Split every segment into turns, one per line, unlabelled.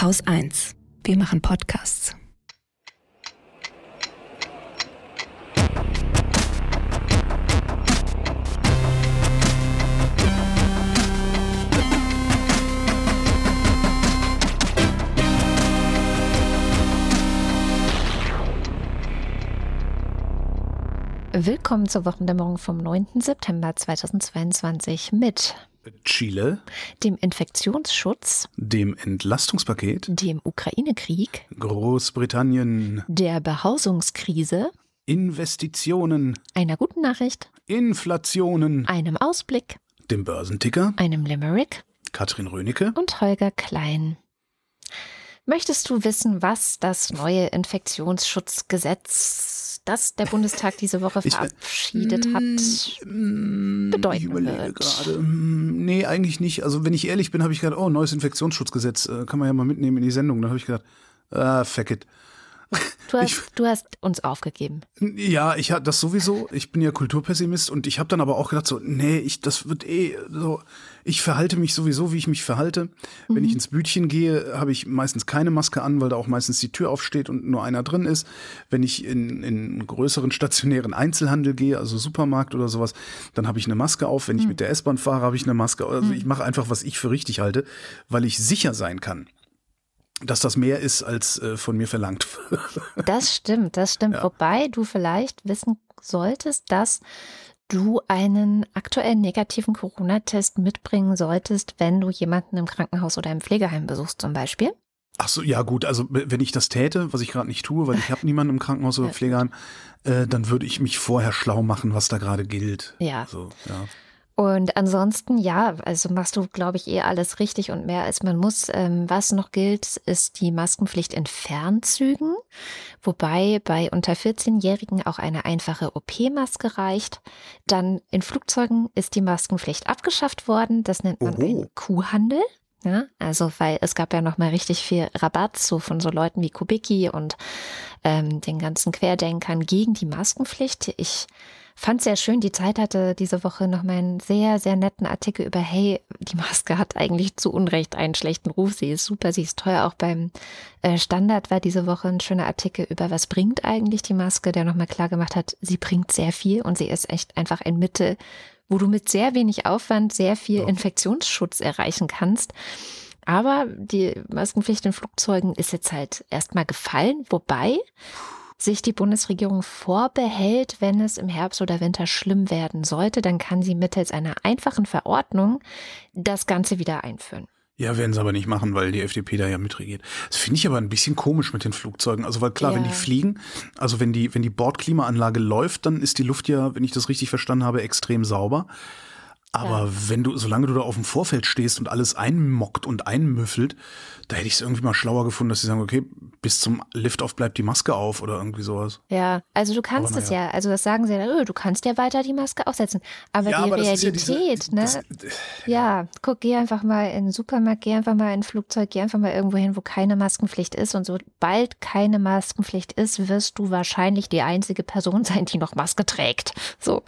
Haus 1. Wir machen Podcasts.
Willkommen zur Wochendämmerung vom 9. September 2022 mit
Chile,
dem Infektionsschutz,
dem Entlastungspaket,
dem Ukraine-Krieg,
Großbritannien,
der Behausungskrise,
Investitionen,
einer guten Nachricht,
Inflationen,
einem Ausblick,
dem Börsenticker,
einem Limerick.
Katrin Rönecke.
Und Holger Klein. Möchtest du wissen, was das neue Infektionsschutzgesetz, das der Bundestag diese Woche
Ich-
verabschiedet hat,
Mm,
bedeuten
ich überlege
wird?
gerade. Mm, Nee, eigentlich nicht. Also wenn ich ehrlich bin, habe ich gedacht, oh, neues Infektionsschutzgesetz, äh, kann man ja mal mitnehmen in die Sendung. Dann habe ich gedacht, ah, fuck it.
Du
Ich-
hast, du hast uns aufgegeben.
Ja, ich hatte das sowieso. Ich bin ja Kulturpessimist und ich habe dann aber auch gedacht so, nee, ich das wird eh so. Ich verhalte mich sowieso, wie ich mich verhalte. Wenn ich ins Bütchen gehe, habe ich meistens keine Maske an, weil da auch meistens die Tür aufsteht und nur einer drin ist. Wenn ich in, in einen größeren stationären Einzelhandel gehe, also Supermarkt oder sowas, dann habe ich eine Maske auf. Wenn ich mit der S-Bahn fahre, habe ich eine Maske. Also ich mache einfach, was ich für richtig halte, weil ich sicher sein kann, dass das mehr ist, als äh, von mir verlangt.
Das stimmt, das stimmt.
Ja.
Wobei du vielleicht wissen solltest, dass du einen aktuellen negativen Corona-Test mitbringen solltest, wenn du jemanden im Krankenhaus oder im Pflegeheim besuchst zum Beispiel.
Ach so, ja gut, also wenn ich das täte, was ich gerade nicht tue, weil ich habe niemanden im Krankenhaus oder. Pflegeheim, äh, dann würde ich mich vorher schlau machen, was da gerade gilt.
Ja.
So, ja.
Und ansonsten, ja, also machst du, glaube ich, eh alles richtig und mehr als man muss. Ähm, was noch gilt, ist die Maskenpflicht in Fernzügen, wobei bei unter 14-Jährigen auch eine einfache OP-Maske reicht. Dann in Flugzeugen ist die Maskenpflicht abgeschafft worden. Das nennt man
Oho.
einen Kuhhandel. Ja, also weil es gab ja noch mal richtig viel Rabatt so von so Leuten wie Kubicki und ähm, den ganzen Querdenkern gegen die Maskenpflicht. Ich fand sehr schön, die Zeit hatte diese Woche noch mal einen sehr, sehr netten Artikel über, hey, die Maske hat eigentlich zu Unrecht einen schlechten Ruf, sie ist super, sie ist teuer. Auch beim äh, Standard war diese Woche ein schöner Artikel über, was bringt eigentlich die Maske, der nochmal klar gemacht hat, sie bringt sehr viel und sie ist echt einfach ein Mittel, wo du mit sehr wenig Aufwand sehr viel. Infektionsschutz erreichen kannst. Aber die Maskenpflicht in Flugzeugen ist jetzt halt erstmal gefallen, wobei sich die Bundesregierung vorbehält, wenn es im Herbst oder Winter schlimm werden sollte, dann kann sie mittels einer einfachen Verordnung das Ganze wieder einführen.
Ja, werden sie aber nicht machen, weil die FDP da ja mitregiert. Das finde ich aber ein bisschen komisch mit den Flugzeugen. Also weil klar, wenn
Ja.
die fliegen, also wenn die, wenn die Bordklimaanlage läuft, dann ist die Luft ja, wenn ich das richtig verstanden habe, extrem sauber. Aber wenn du, solange du da auf dem Vorfeld stehst und alles einmockt und einmüffelt, da hätte ich es irgendwie mal schlauer gefunden, dass sie sagen, okay, bis zum Liftoff bleibt die Maske auf oder irgendwie sowas.
Ja, also du kannst es
naja.
ja, also das sagen sie ja, öh, du kannst ja weiter die Maske aufsetzen. Aber
Ja,
die
aber das ist ja
Realität,
diese-
ne?
das-
ja, guck, geh einfach mal in den Supermarkt, geh einfach mal in ein Flugzeug, geh einfach mal irgendwo hin, wo keine Maskenpflicht ist. Und sobald keine Maskenpflicht ist, wirst du wahrscheinlich die einzige Person sein, die noch Maske trägt. So,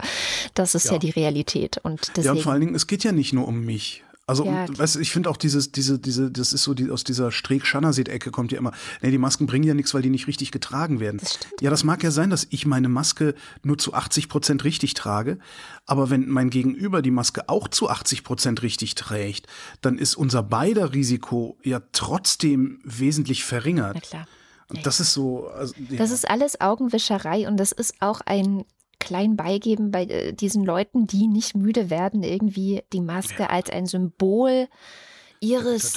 das ist ja,
Ja.
die Realität. Und
Ja,
deswegen.
Und vor allen Dingen, es geht ja nicht nur um mich. Also,
Ja,
und, weißt ich finde auch dieses, diese, diese, das ist so die, aus dieser Streeck-Schannerseed-Ecke kommt ja immer, nee, die Masken bringen ja nichts, weil die nicht richtig getragen werden.
Das.
Ja, das mag ja sein, dass ich meine Maske nur zu 80 Prozent richtig trage. Aber wenn mein Gegenüber die Maske auch zu 80 Prozent richtig trägt, dann ist unser beider Risiko ja trotzdem wesentlich verringert.
Na klar.
Das ist so, also, ja.
Das ist alles Augenwischerei und das ist auch ein klein Beigeben bei äh, diesen Leuten, die nicht müde werden, irgendwie die Maske als ein Symbol ihres.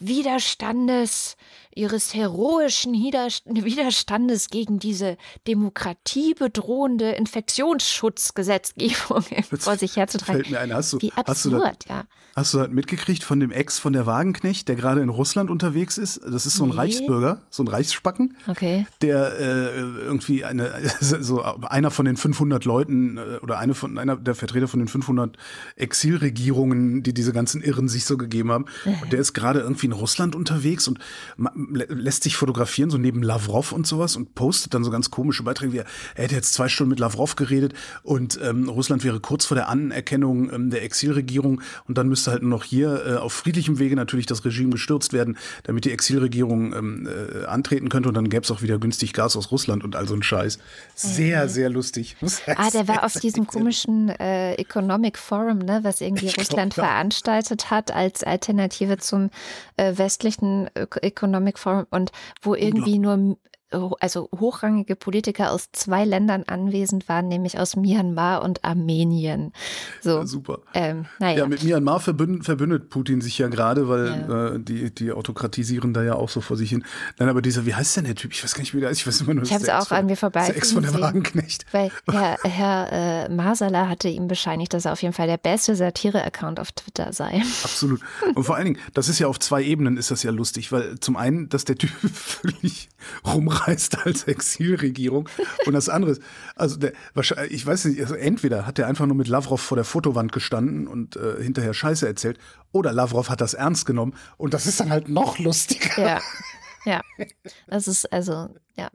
Widerstandes, ihres heroischen Widerst- Widerstandes gegen diese demokratiebedrohende Infektionsschutzgesetzgebung vor sich herzutragen.
Fällt mir ein, hast du,
Wie
hast du das,
absurd, ja.
Hast du das mitgekriegt von dem Ex von der Wagenknecht, der gerade in Russland unterwegs ist? Das ist so ein
Nee.
Reichsbürger, so ein Reichsspacken,
Okay.
der äh, irgendwie eine, so einer von den 500 Leuten äh, oder eine von einer der Vertreter von den 500 Exilregierungen, die diese ganzen Irren sich so gegeben haben. Und der ist gerade irgendwie in Russland unterwegs und lässt sich fotografieren, so neben Lavrov und sowas und postet dann so ganz komische Beiträge wie, er hätte jetzt zwei Stunden mit Lavrov geredet und ähm, Russland wäre kurz vor der Anerkennung ähm, der Exilregierung und dann müsste halt nur noch hier äh, auf friedlichem Wege natürlich das Regime gestürzt werden, damit die Exilregierung ähm, äh, antreten könnte und dann gäbe es auch wieder günstig Gas aus Russland und all so ein Scheiß. Sehr, mhm. sehr lustig.
Ah, der war auf diesem komischen äh, Economic Forum, ne, was irgendwie ich Russland glaub, veranstaltet hat als Alternative zum äh, westlichen Economic Forum und wo irgendwie nur also hochrangige Politiker aus zwei Ländern anwesend waren, nämlich aus Myanmar und Armenien. So,
super. Ähm, naja. Ja, mit Myanmar verbündet, verbündet Putin sich ja gerade, weil ja. Äh, die, die autokratisieren da ja auch so vor sich hin. Nein, aber dieser, wie heißt denn der Typ? Ich weiß gar nicht, wie der ist. Ich weiß immer nur,
ich habe es auch an mir vorbei.
Der Ex von der Wagenknecht.
Weil Herr, Herr äh, Masala hatte ihm bescheinigt, dass er auf jeden Fall der beste Satire-Account auf Twitter sei.
Absolut. Und vor allen Dingen, das ist ja auf zwei Ebenen ist das ja lustig, weil zum einen, dass der Typ völlig rumreißt eingereist als Exilregierung. Und das andere ist, also der, wahrscheinlich, ich weiß nicht, also entweder hat er einfach nur mit Lavrov vor der Fotowand gestanden und äh, hinterher Scheiße erzählt, oder Lavrov hat das ernst genommen und das ist dann halt noch lustiger.
Ja. Ja, das ist also, ja.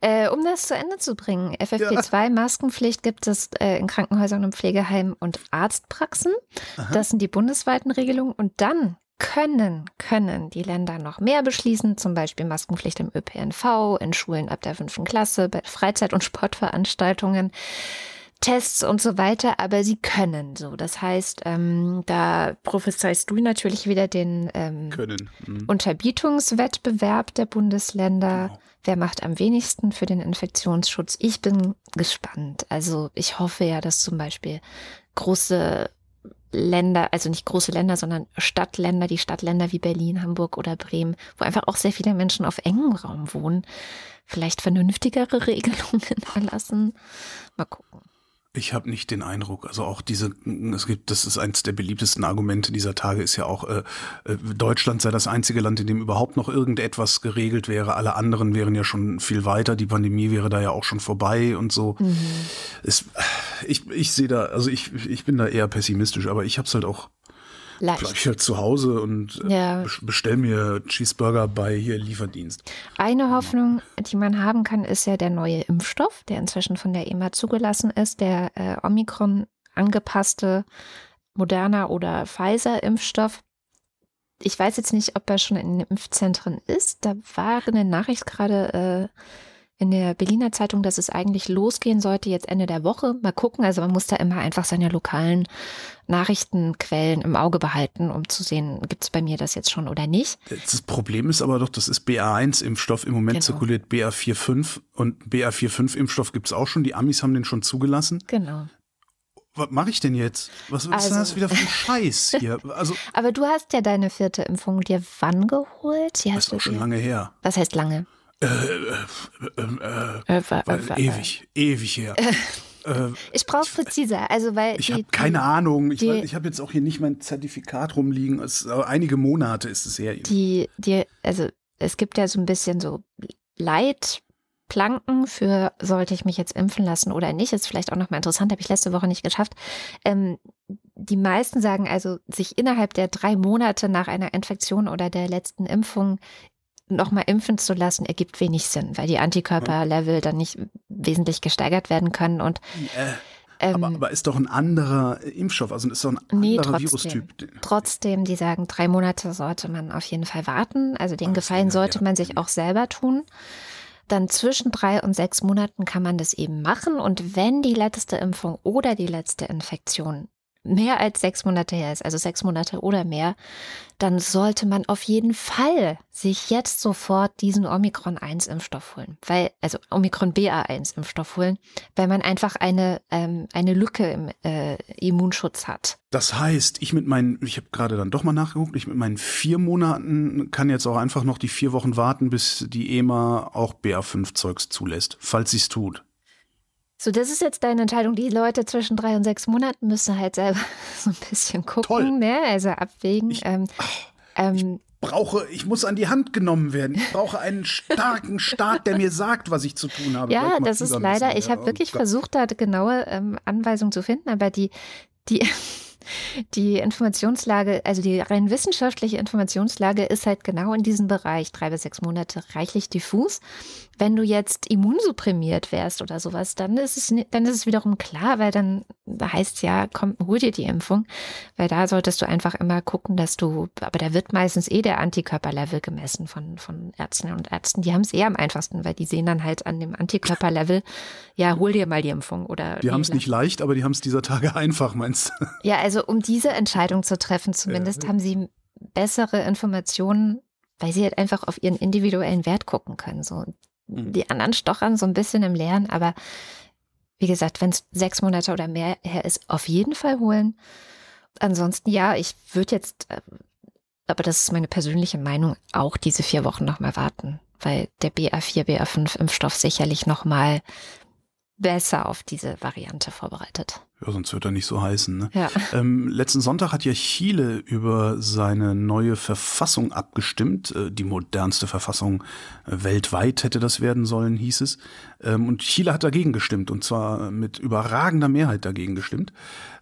Äh, um das zu Ende zu bringen, FFP2-Maskenpflicht gibt es äh, in Krankenhäusern und Pflegeheimen und Arztpraxen. Aha. Das sind die bundesweiten Regelungen. Und dann können, können die Länder noch mehr beschließen, zum Beispiel Maskenpflicht im ÖPNV, in Schulen ab der fünften Klasse, bei Freizeit- und Sportveranstaltungen. Tests und so weiter, aber sie können so. Das heißt, ähm, da prophezeist du natürlich wieder den ähm, mhm. Unterbietungswettbewerb der Bundesländer. Genau. Wer macht am wenigsten für den Infektionsschutz? Ich bin gespannt. Also ich hoffe ja, dass zum Beispiel große Länder, also nicht große Länder, sondern Stadtländer, die Stadtländer wie Berlin, Hamburg oder Bremen, wo einfach auch sehr viele Menschen auf engem Raum wohnen, vielleicht vernünftigere Regelungen erlassen. Mal gucken.
Ich habe nicht den Eindruck, also auch diese, es gibt, das ist eines der beliebtesten Argumente dieser Tage, ist ja auch, äh, äh, Deutschland sei das einzige Land, in dem überhaupt noch irgendetwas geregelt wäre. Alle anderen wären ja schon viel weiter, die Pandemie wäre da ja auch schon vorbei und so. Mhm. Es, ich ich sehe da, also ich, ich bin da eher pessimistisch, aber ich habe es halt auch Leicht. Bleib ich halt zu Hause und äh, ja. bestell mir Cheeseburger bei hier Lieferdienst.
Eine Hoffnung, die man haben kann, ist ja der neue Impfstoff, der inzwischen von der EMA zugelassen ist, der äh, Omikron angepasste Moderna oder Pfizer-Impfstoff. Ich weiß jetzt nicht, ob er schon in den Impfzentren ist. Da war eine Nachricht gerade äh, in der Berliner Zeitung, dass es eigentlich losgehen sollte, jetzt Ende der Woche. Mal gucken. Also man muss da immer einfach seine lokalen Nachrichtenquellen im Auge behalten, um zu sehen, gibt es bei mir das jetzt schon oder nicht.
Das Problem ist aber doch, das ist BA1-Impfstoff. Im Moment genau. zirkuliert BA45 und BA45-Impfstoff gibt es auch schon. Die Amis haben den schon zugelassen.
Genau.
Was mache ich denn jetzt? Was, also. ist das wieder für ein Scheiß hier? Also,
aber du hast ja deine vierte Impfung dir wann geholt?
Die das ist auch schon lange her.
Was heißt lange? Äh,
äh, äh, äh ewig, ewig her.
ich brauche präziser, also weil
ich habe keine Ahnung. Ich, ich habe jetzt auch hier nicht mein Zertifikat rumliegen. Es, einige Monate ist es her.
Die, die, also es gibt ja so ein bisschen so Leitplanken für, sollte ich mich jetzt impfen lassen oder nicht, ist vielleicht auch nochmal interessant, habe ich letzte Woche nicht geschafft. Ähm, die meisten sagen also, sich innerhalb der drei Monate nach einer Infektion oder der letzten Impfung nochmal impfen zu lassen, ergibt wenig Sinn, weil die Antikörperlevel dann nicht wesentlich gesteigert werden können und
äh. Ähm, aber, aber, ist doch ein anderer Impfstoff, also ist doch ein anderer nee, trotzdem, Virustyp.
Trotzdem, die sagen, drei Monate sollte man auf jeden Fall warten. Also den Ach, Gefallen sollte ja. man sich auch selber tun. Dann zwischen drei und sechs Monaten kann man das eben machen. Und wenn die letzte Impfung oder die letzte Infektion mehr als sechs Monate her ist, also sechs Monate oder mehr, dann sollte man auf jeden Fall sich jetzt sofort diesen Omikron-1-Impfstoff holen. Weil, also Omikron BA1-Impfstoff holen, weil man einfach eine, ähm, eine Lücke im äh, Immunschutz hat.
Das heißt, ich mit meinen, ich habe gerade dann doch mal nachgeguckt, ich mit meinen vier Monaten kann jetzt auch einfach noch die vier Wochen warten, bis die EMA auch BA5-Zeugs zulässt, falls sie es tut.
So, das ist jetzt deine Entscheidung. Die Leute zwischen drei und sechs Monaten müssen halt selber so ein bisschen gucken, Toll. ne? Also abwägen. Ich, ähm,
ähm, ich brauche, ich muss an die Hand genommen werden. Ich brauche einen starken Staat, der mir sagt, was ich zu tun habe.
Ja, das ist leider, ich habe wirklich oh versucht, da genaue ähm, Anweisungen zu finden, aber die, die Die Informationslage, also die rein wissenschaftliche Informationslage ist halt genau in diesem Bereich, drei bis sechs Monate, reichlich diffus. Wenn du jetzt immunsupprimiert wärst oder sowas, dann ist es, dann ist es wiederum klar, weil dann heißt es ja, komm, hol dir die Impfung, weil da solltest du einfach immer gucken, dass du, aber da wird meistens eh der Antikörperlevel gemessen von, von Ärztinnen und Ärzten. Die haben es eher am einfachsten, weil die sehen dann halt an dem Antikörperlevel, ja, hol dir mal die Impfung oder.
Die haben es nicht leicht, aber die haben es dieser Tage einfach, meinst du?
Ja, also um diese Entscheidung zu treffen, zumindest ja. haben sie bessere Informationen, weil sie halt einfach auf ihren individuellen Wert gucken können. So, Mhm. Die anderen stochern so ein bisschen im Lernen, aber wie gesagt, wenn es sechs Monate oder mehr her ist, auf jeden Fall holen. Ansonsten ja, ich würde jetzt, äh, aber das ist meine persönliche Meinung, auch diese vier Wochen nochmal warten, weil der BA4, BA5 Impfstoff sicherlich nochmal besser auf diese Variante vorbereitet.
Ja, sonst wird er nicht so heißen. Ne?
Ja.
Ähm, letzten Sonntag hat ja Chile über seine neue Verfassung abgestimmt. Äh, die modernste Verfassung äh, weltweit hätte das werden sollen, hieß es. Ähm, und Chile hat dagegen gestimmt und zwar mit überragender Mehrheit dagegen gestimmt.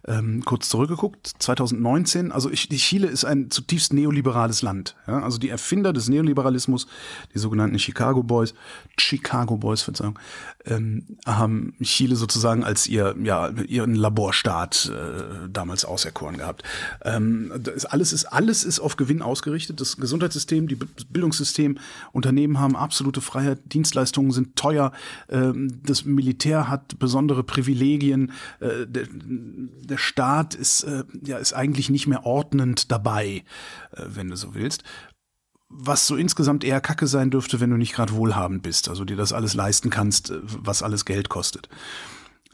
Ähm, kurz zurückgeguckt, 2019, also ich, Chile ist ein zutiefst neoliberales Land. Also die Erfinder des Neoliberalismus, die sogenannten Chicago Boys, Chicago Boys, Verzeihung, ähm, haben Chile sozusagen als ihr, ja, ihren Laborstaat äh, damals auserkoren gehabt. Alles, ist, alles ist auf Gewinn ausgerichtet. Das Gesundheitssystem, die Bildungssystem, Unternehmen haben absolute Freiheit, Dienstleistungen sind teuer, das Militär hat besondere Privilegien, äh, der, Staat ist, äh, ja, ist eigentlich nicht mehr ordnend dabei, äh, wenn du so willst was so insgesamt eher Kacke sein dürfte, wenn du nicht gerade wohlhabend bist, also dir das alles leisten kannst, was alles Geld kostet.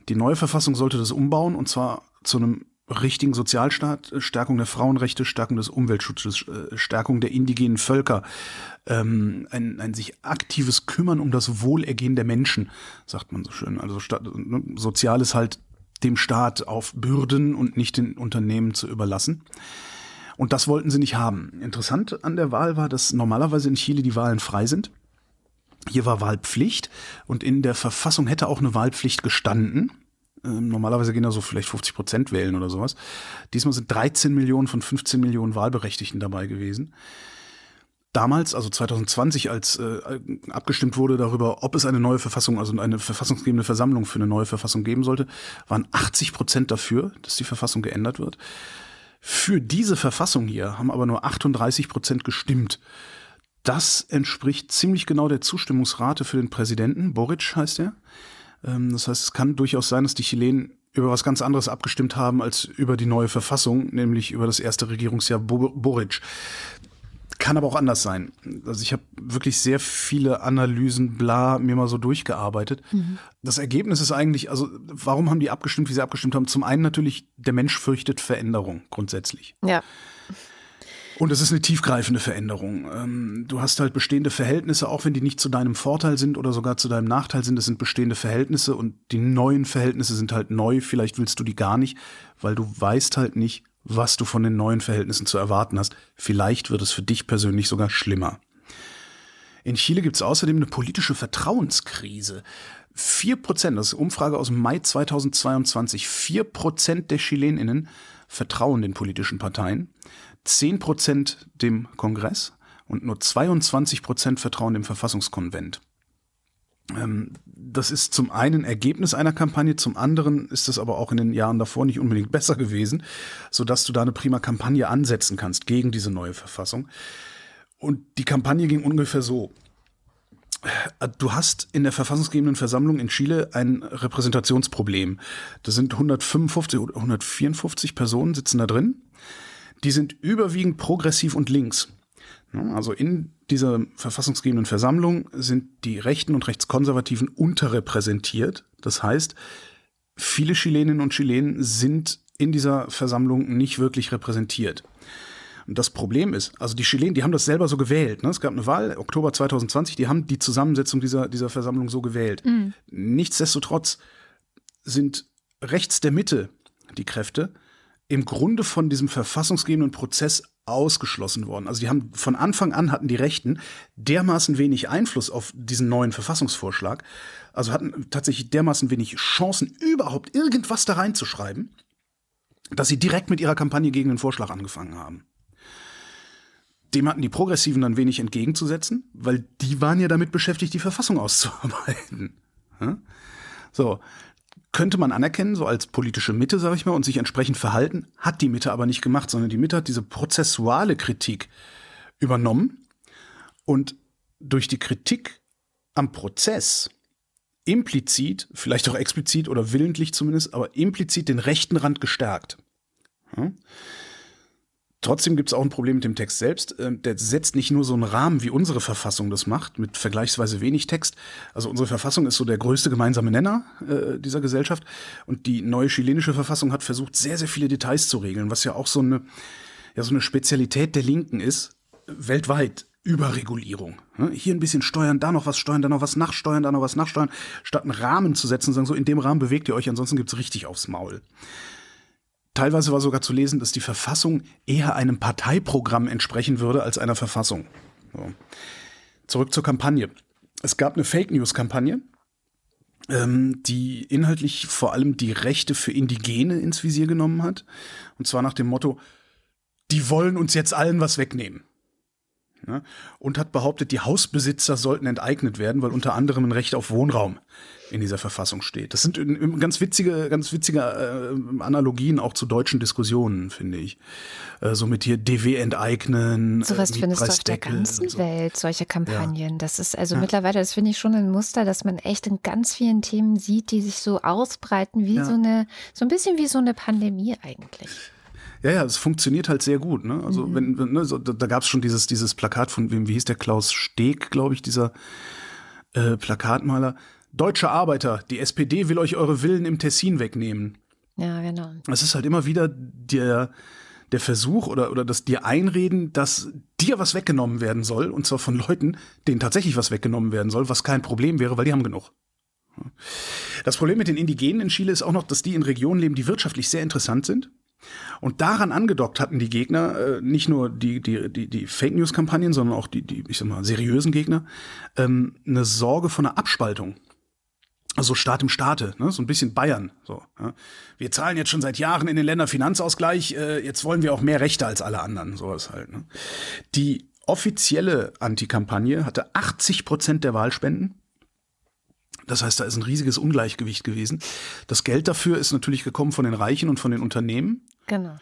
Die neue Verfassung sollte das umbauen und zwar zu einem richtigen Sozialstaat, äh, Stärkung der Frauenrechte, Stärkung des Umweltschutzes, äh, Stärkung der indigenen Völker, ähm, ein, ein sich aktives Kümmern um das Wohlergehen der Menschen, sagt man so schön. Also ne, Soziales halt dem Staat auf Bürden und nicht den Unternehmen zu überlassen. Und das wollten sie nicht haben. Interessant an der Wahl war, dass normalerweise in Chile die Wahlen frei sind. Hier war Wahlpflicht und in der Verfassung hätte auch eine Wahlpflicht gestanden. Ähm, normalerweise gehen da so vielleicht 50 Prozent wählen oder sowas. Diesmal sind 13 Millionen von 15 Millionen Wahlberechtigten dabei gewesen. Damals, also 2020, als äh, abgestimmt wurde darüber, ob es eine neue Verfassung, also eine verfassungsgebende Versammlung für eine neue Verfassung geben sollte, waren 80 Prozent dafür, dass die Verfassung geändert wird. Für diese Verfassung hier haben aber nur 38 Prozent gestimmt. Das entspricht ziemlich genau der Zustimmungsrate für den Präsidenten. Boric heißt er. Ähm, das heißt, es kann durchaus sein, dass die Chilenen über was ganz anderes abgestimmt haben als über die neue Verfassung, nämlich über das erste Regierungsjahr Boric. Kann aber auch anders sein. Also ich habe wirklich sehr viele Analysen, bla, mir mal so durchgearbeitet. Mhm. Das Ergebnis ist eigentlich, also warum haben die abgestimmt, wie sie abgestimmt haben? Zum einen natürlich, der Mensch fürchtet Veränderung grundsätzlich.
Ja.
Und es ist eine tiefgreifende Veränderung. Ähm, du hast halt bestehende Verhältnisse, auch wenn die nicht zu deinem Vorteil sind oder sogar zu deinem Nachteil sind. Das sind bestehende Verhältnisse und die neuen Verhältnisse sind halt neu. Vielleicht willst du die gar nicht, weil du weißt halt nicht, was du von den neuen Verhältnissen zu erwarten hast. Vielleicht wird es für dich persönlich sogar schlimmer. In Chile gibt es außerdem eine politische Vertrauenskrise. Vier Prozent, das ist eine Umfrage aus Mai 2022, vier Prozent der Chileninnen vertrauen den politischen Parteien. 10 Prozent dem Kongress und nur 22 Prozent vertrauen dem Verfassungskonvent. Ähm, das ist zum einen Ergebnis einer Kampagne, zum anderen ist es aber auch in den Jahren davor nicht unbedingt besser gewesen, sodass du da eine prima Kampagne ansetzen kannst gegen diese neue Verfassung. Und die Kampagne ging ungefähr so. Du hast in der verfassungsgebenden Versammlung in Chile ein Repräsentationsproblem. Das sind 155 oder 154 Personen sitzen da drin die sind überwiegend progressiv und links. Also in dieser verfassungsgebenden Versammlung sind die Rechten und Rechtskonservativen unterrepräsentiert. Das heißt, viele Chileninnen und Chilenen sind in dieser Versammlung nicht wirklich repräsentiert. Und das Problem ist, also die Chilenen, die haben das selber so gewählt. Ne? Es gab eine Wahl, Oktober 2020, die haben die Zusammensetzung dieser, dieser Versammlung so gewählt. Mhm. Nichtsdestotrotz sind rechts der Mitte die Kräfte, im Grunde von diesem verfassungsgebenden Prozess ausgeschlossen worden. Also die haben von Anfang an hatten die Rechten dermaßen wenig Einfluss auf diesen neuen Verfassungsvorschlag, also hatten tatsächlich dermaßen wenig Chancen, überhaupt irgendwas da reinzuschreiben, dass sie direkt mit ihrer Kampagne gegen den Vorschlag angefangen haben. Dem hatten die Progressiven dann wenig entgegenzusetzen, weil die waren ja damit beschäftigt, die Verfassung auszuarbeiten. So, könnte man anerkennen, so als politische Mitte, sage ich mal, und sich entsprechend verhalten, hat die Mitte aber nicht gemacht, sondern die Mitte hat diese prozessuale Kritik übernommen und durch die Kritik am Prozess implizit, vielleicht auch explizit oder willentlich zumindest, aber implizit den rechten Rand gestärkt. Ja? Trotzdem gibt es auch ein Problem mit dem Text selbst. Ähm, der setzt nicht nur so einen Rahmen, wie unsere Verfassung das macht, mit vergleichsweise wenig Text. Also unsere Verfassung ist so der größte gemeinsame Nenner äh, dieser Gesellschaft. Und die neue chilenische Verfassung hat versucht, sehr, sehr viele Details zu regeln, was ja auch so eine, ja, so eine Spezialität der Linken ist, weltweit. Überregulierung. Hier ein bisschen steuern, da noch was steuern, da noch was nachsteuern, da noch was nachsteuern, statt einen Rahmen zu setzen und sagen, so in dem Rahmen bewegt ihr euch, ansonsten gibt's richtig aufs Maul. Teilweise war sogar zu lesen, dass die Verfassung eher einem Parteiprogramm entsprechen würde als einer Verfassung. So. Zurück zur Kampagne. Es gab eine Fake News-Kampagne, ähm, die inhaltlich vor allem die Rechte für Indigene ins Visier genommen hat. Und zwar nach dem Motto, die wollen uns jetzt allen was wegnehmen ne? und hat behauptet, die Hausbesitzer sollten enteignet werden, weil unter anderem ein Recht auf Wohnraum in dieser Verfassung steht. Das sind ganz witzige, ganz witzige äh, Analogien auch zu deutschen Diskussionen, finde ich. Äh, so mit hier DW enteignen.
Sowas äh, findest du auf der ganzen so. Welt, solche Kampagnen. Ja. Das ist also ja. mittlerweile, das finde ich schon ein Muster, dass man echt in ganz vielen Themen sieht, die sich so ausbreiten wie ja. so eine, so ein bisschen wie so eine Pandemie eigentlich.
Ja, ja, es funktioniert halt sehr gut. Ne? Also mhm. wenn, wenn ne, so, da, da gab es schon dieses dieses Plakat von wem, wie hieß der Klaus Steg, glaube ich, dieser äh, Plakatmaler. Deutsche Arbeiter, die SPD will euch eure Villen im Tessin wegnehmen.
Ja, genau.
Es ist halt immer wieder der der Versuch oder, oder das dir einreden, dass dir was weggenommen werden soll, und zwar von Leuten, denen tatsächlich was weggenommen werden soll, was kein Problem wäre, weil die haben genug. Das Problem mit den Indigenen in Chile ist auch noch, dass die in Regionen leben, die wirtschaftlich sehr interessant sind. Und daran angedockt hatten die Gegner, äh, nicht nur die, die, die, die Fake News-Kampagnen, sondern auch die, die, ich sag mal, seriösen Gegner, ähm, eine Sorge von einer Abspaltung. Also Staat im Staate, ne? so ein bisschen Bayern. So, ja? Wir zahlen jetzt schon seit Jahren in den Ländern Finanzausgleich, äh, jetzt wollen wir auch mehr Rechte als alle anderen, sowas halt. Ne? Die offizielle Antikampagne hatte 80 Prozent der Wahlspenden. Das heißt, da ist ein riesiges Ungleichgewicht gewesen. Das Geld dafür ist natürlich gekommen von den Reichen und von den Unternehmen.
Genau.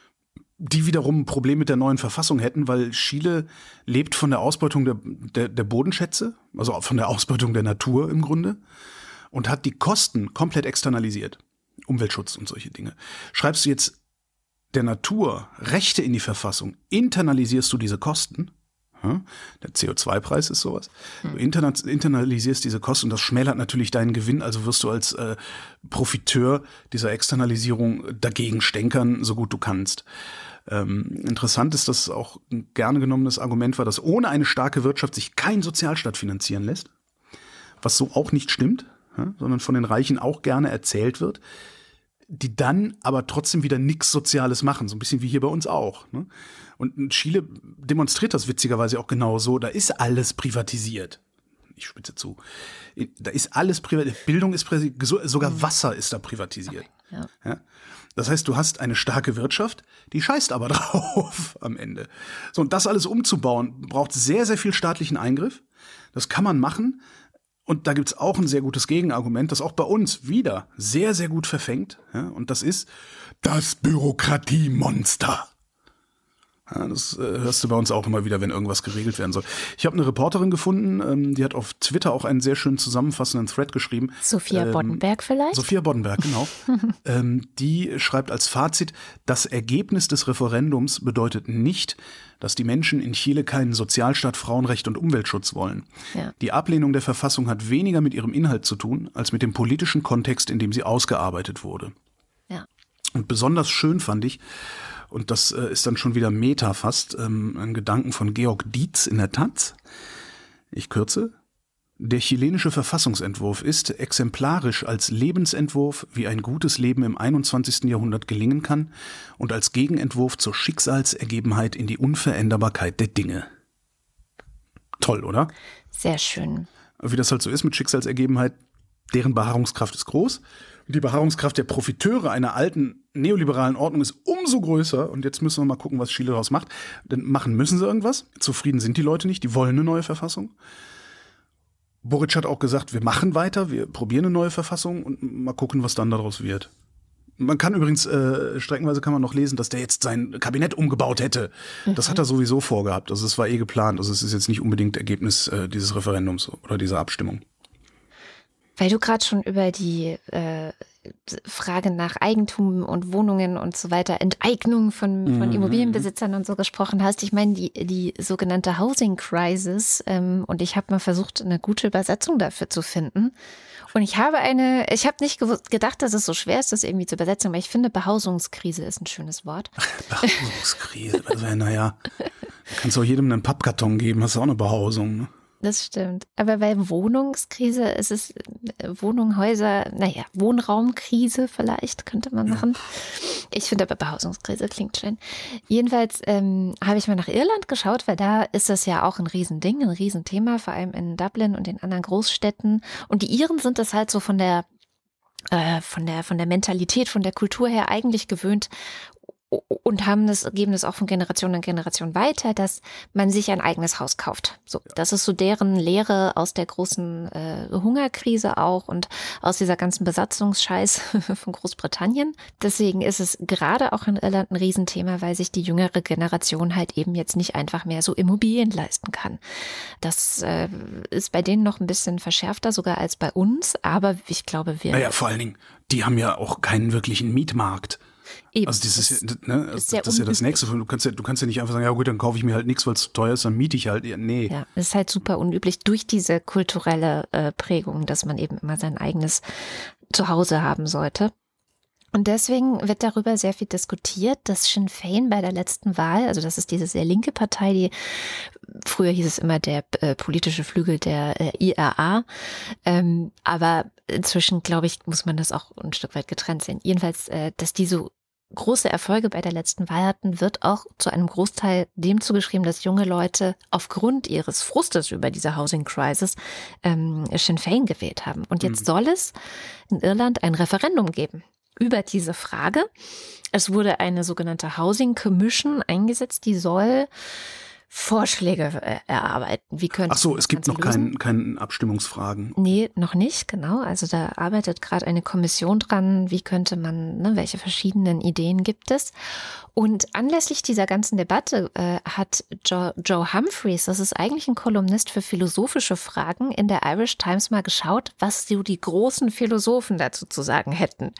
Die wiederum ein Problem mit der neuen Verfassung hätten, weil Chile lebt von der Ausbeutung der, der, der Bodenschätze, also von der Ausbeutung der Natur im Grunde, und hat die Kosten komplett externalisiert. Umweltschutz und solche Dinge. Schreibst du jetzt der Natur Rechte in die Verfassung, internalisierst du diese Kosten der CO2-Preis ist sowas. Du internalisierst diese Kosten und das schmälert natürlich deinen Gewinn, also wirst du als äh, Profiteur dieser Externalisierung dagegen stänkern, so gut du kannst. Ähm, interessant ist, dass auch ein gerne genommenes Argument war, dass ohne eine starke Wirtschaft sich kein Sozialstaat finanzieren lässt, was so auch nicht stimmt, sondern von den Reichen auch gerne erzählt wird die dann aber trotzdem wieder nichts Soziales machen, so ein bisschen wie hier bei uns auch. Ne? Und Chile demonstriert das witzigerweise auch genau so. Da ist alles privatisiert. Ich spitze zu. Da ist alles privatisiert. Bildung ist privatisiert. Sogar mhm. Wasser ist da privatisiert.
Ja.
ja. Das heißt, du hast eine starke Wirtschaft, die scheißt aber drauf am Ende. So, und das alles umzubauen, braucht sehr, sehr viel staatlichen Eingriff. Das kann man machen. Und da gibt's auch ein sehr gutes Gegenargument, das auch bei uns wieder sehr, sehr gut verfängt. Ja, und das ist das Bürokratiemonster. Ja, das äh, hörst du bei uns auch immer wieder, wenn irgendwas geregelt werden soll. Ich habe eine Reporterin gefunden, ähm, die hat auf Twitter auch einen sehr schön zusammenfassenden Thread geschrieben.
Sophia ähm, Boddenberg vielleicht?
Sophia Boddenberg, genau. ähm, die schreibt als Fazit, das Ergebnis des Referendums bedeutet nicht, dass die Menschen in Chile keinen Sozialstaat, Frauenrecht und Umweltschutz wollen. Ja. Die Ablehnung der Verfassung hat weniger mit ihrem Inhalt zu tun, als mit dem politischen Kontext, in dem sie ausgearbeitet wurde.
Ja.
Und besonders schön fand ich, und das äh, ist dann schon wieder Meta fast, ähm, ein Gedanken von Georg Dietz in der Taz. Ich kürze. Der chilenische Verfassungsentwurf ist exemplarisch als Lebensentwurf, wie ein gutes Leben im 21. Jahrhundert gelingen kann und als Gegenentwurf zur Schicksalsergebenheit in die Unveränderbarkeit der Dinge. Toll, oder?
Sehr schön.
Wie das halt so ist mit Schicksalsergebenheit, deren Beharrungskraft ist groß. Die Beharrungskraft der Profiteure einer alten neoliberalen Ordnung ist umso größer. Und jetzt müssen wir mal gucken, was Chile daraus macht. Denn machen müssen sie irgendwas. Zufrieden sind die Leute nicht. Die wollen eine neue Verfassung. Boric hat auch gesagt, wir machen weiter, wir probieren eine neue Verfassung und mal gucken, was dann daraus wird. Man kann übrigens, äh, streckenweise kann man noch lesen, dass der jetzt sein Kabinett umgebaut hätte. Das hat er sowieso vorgehabt. Also es war eh geplant. Also es ist jetzt nicht unbedingt Ergebnis äh, dieses Referendums oder dieser Abstimmung.
Weil du gerade schon über die äh, Frage nach Eigentum und Wohnungen und so weiter, Enteignung von, von
Mhm.
Immobilienbesitzern und so gesprochen hast. Ich meine, die, die sogenannte Housing Crisis, ähm, und ich habe mal versucht, eine gute Übersetzung dafür zu finden. Und ich habe eine, ich habe nicht gedacht, dass es so schwer ist, das irgendwie zu übersetzen, aber ich finde, Behausungskrise ist ein schönes Wort.
Behausungskrise. Also, naja, du kannst auch jedem einen Pappkarton geben, hast auch eine Behausung. Ne?
Das stimmt. Aber bei Wohnungskrise ist es äh, Wohnung, Häuser, naja, Wohnraumkrise vielleicht könnte man machen. Ich finde aber Behausungskrise klingt schön. Jedenfalls ähm, habe ich mal nach Irland geschaut, weil da ist das ja auch ein Riesending, ein Riesenthema, vor allem in Dublin und in anderen Großstädten. Und die Iren sind das halt so von der äh, von der von der Mentalität, von der Kultur her eigentlich gewöhnt und haben das, geben das auch von Generation in Generation weiter, dass man sich ein eigenes Haus kauft. So, das ist so deren Lehre aus der großen äh, Hungerkrise auch und aus dieser ganzen Besatzungsscheiß von Großbritannien. Deswegen ist es gerade auch in Irland ein Riesenthema, weil sich die jüngere Generation halt eben jetzt nicht einfach mehr so Immobilien leisten kann. Das äh, ist bei denen noch ein bisschen verschärfter sogar als bei uns, aber ich glaube, wir.
Naja, vor allen Dingen, die haben ja auch keinen wirklichen Mietmarkt.
Eben,
Also das ist,
das
ja, ne,
ist
das, das ist ja das Nächste. Du kannst ja, du kannst ja nicht einfach sagen, ja gut, dann kaufe ich mir halt nichts, weil es zu teuer ist, dann miete ich halt. Ja, nee.
Ja, es ist halt super unüblich durch diese kulturelle äh, Prägung, dass man eben immer sein eigenes Zuhause haben sollte. Und deswegen wird darüber sehr viel diskutiert, dass Sinn Fein bei der letzten Wahl, also das ist diese sehr linke Partei, die früher hieß es immer der äh, politische Flügel der äh, IRA, ähm, aber inzwischen glaube ich muss man das auch ein Stück weit getrennt sehen. Jedenfalls, äh, dass die so große Erfolge bei der letzten Wahl hatten, wird auch zu einem Großteil dem zugeschrieben, dass junge Leute aufgrund ihres Frustes über diese Housing Crisis ähm, Sinn Fein gewählt haben. Und jetzt soll es in Irland ein Referendum geben über diese Frage. Es wurde eine sogenannte Housing Commission eingesetzt, die soll Vorschläge äh, erarbeiten. Wie könnte
Ach so, es gibt noch keinen keinen Abstimmungsfragen.
Nee, noch nicht, genau. Also da arbeitet gerade eine Kommission dran, wie könnte man, ne, welche verschiedenen Ideen gibt es. Und anlässlich dieser ganzen Debatte äh, hat Joe, Joe Humphreys, das ist eigentlich ein Kolumnist für philosophische Fragen, in der Irish Times mal geschaut, was so die großen Philosophen dazu zu sagen hätten,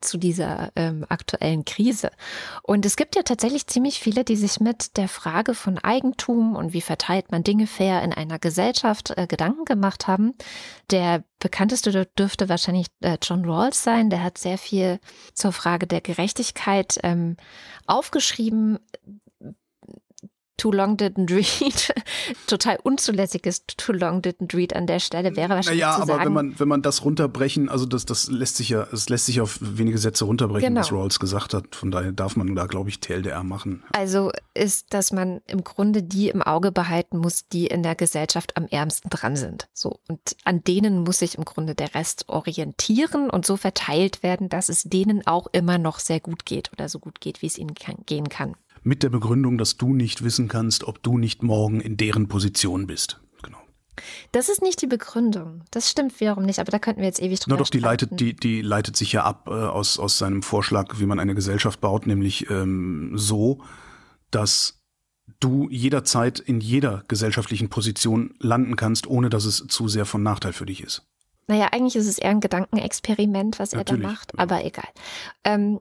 zu dieser ähm, aktuellen Krise. Und es gibt ja tatsächlich ziemlich viele, die sich mit der Frage von Eigentum und wie verteilt man Dinge fair in einer Gesellschaft äh, Gedanken gemacht haben. Der bekannteste dür- dürfte wahrscheinlich äh, John Rawls sein. Der hat sehr viel zur Frage der Gerechtigkeit ähm, aufgeschrieben. Too long didn't read. Total unzulässiges Too long didn't read an der Stelle wäre wahrscheinlich
Naja,
zu
aber
sagen.
wenn man, wenn man das runterbrechen, also das, das lässt sich ja, es lässt sich auf wenige Sätze runterbrechen,
Genau.
was Rawls gesagt hat. Von daher darf man da, glaube ich, TLDR machen.
Also ist, dass man im Grunde die im Auge behalten muss, die in der Gesellschaft am ärmsten dran sind. So. Und an denen muss sich im Grunde der Rest orientieren und so verteilt werden, dass es denen auch immer noch sehr gut geht oder so gut geht, wie es ihnen kann, gehen kann.
Mit der Begründung, dass du nicht wissen kannst, ob du nicht morgen in deren Position bist. Genau.
Das ist nicht die Begründung. Das stimmt wiederum nicht, aber da könnten wir jetzt ewig drüber
Na doch, die
streiten.
leitet, die, die leitet sich ja ab äh, aus, aus seinem Vorschlag, wie man eine Gesellschaft baut, nämlich ähm, so, dass du jederzeit in jeder gesellschaftlichen Position landen kannst, ohne dass es zu sehr von Nachteil für dich ist.
Naja, eigentlich ist es eher ein Gedankenexperiment, was er da
Natürlich,
macht,
ja.
aber egal. Ähm,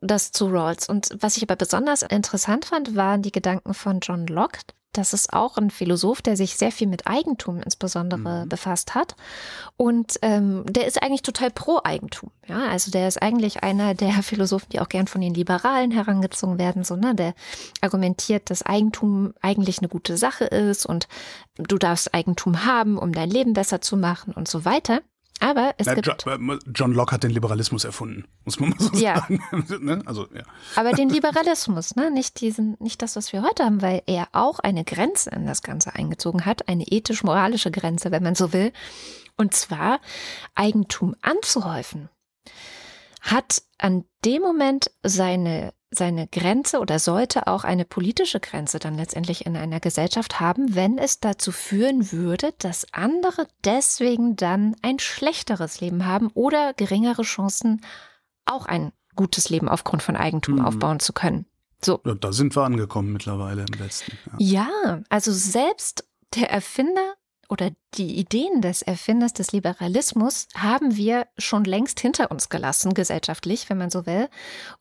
das zu Rawls. Und was ich aber besonders interessant fand, waren die Gedanken von John Locke. Das ist auch ein Philosoph, der sich sehr viel mit Eigentum insbesondere
Mhm.
befasst hat. Und ähm, der ist eigentlich total pro Eigentum. Ja, also der ist eigentlich einer der Philosophen, die auch gern von den Liberalen herangezogen werden. So, ne? Der argumentiert, dass Eigentum eigentlich eine gute Sache ist und du darfst Eigentum haben, um dein Leben besser zu machen und so weiter. Aber es
Na,
gibt
äh, John Locke hat den Liberalismus erfunden, muss man mal so
Ja.
sagen. Ne? Also, ja.
Aber den Liberalismus, ne? nicht diesen, nicht das, was wir heute haben, weil er auch eine Grenze in das Ganze eingezogen hat, eine ethisch-moralische Grenze, wenn man so will. Und zwar Eigentum anzuhäufen. Hat an dem Moment seine seine Grenze oder sollte auch eine politische Grenze dann letztendlich in einer Gesellschaft haben, wenn es dazu führen würde, dass andere deswegen dann ein schlechteres Leben haben oder geringere Chancen, auch ein gutes Leben aufgrund von Eigentum mhm. aufbauen zu können. So.
Da sind wir angekommen mittlerweile im letzten.
Ja. ja, also selbst der Erfinder oder die Ideen des Erfinders des Liberalismus haben wir schon längst hinter uns gelassen, gesellschaftlich, wenn man so will.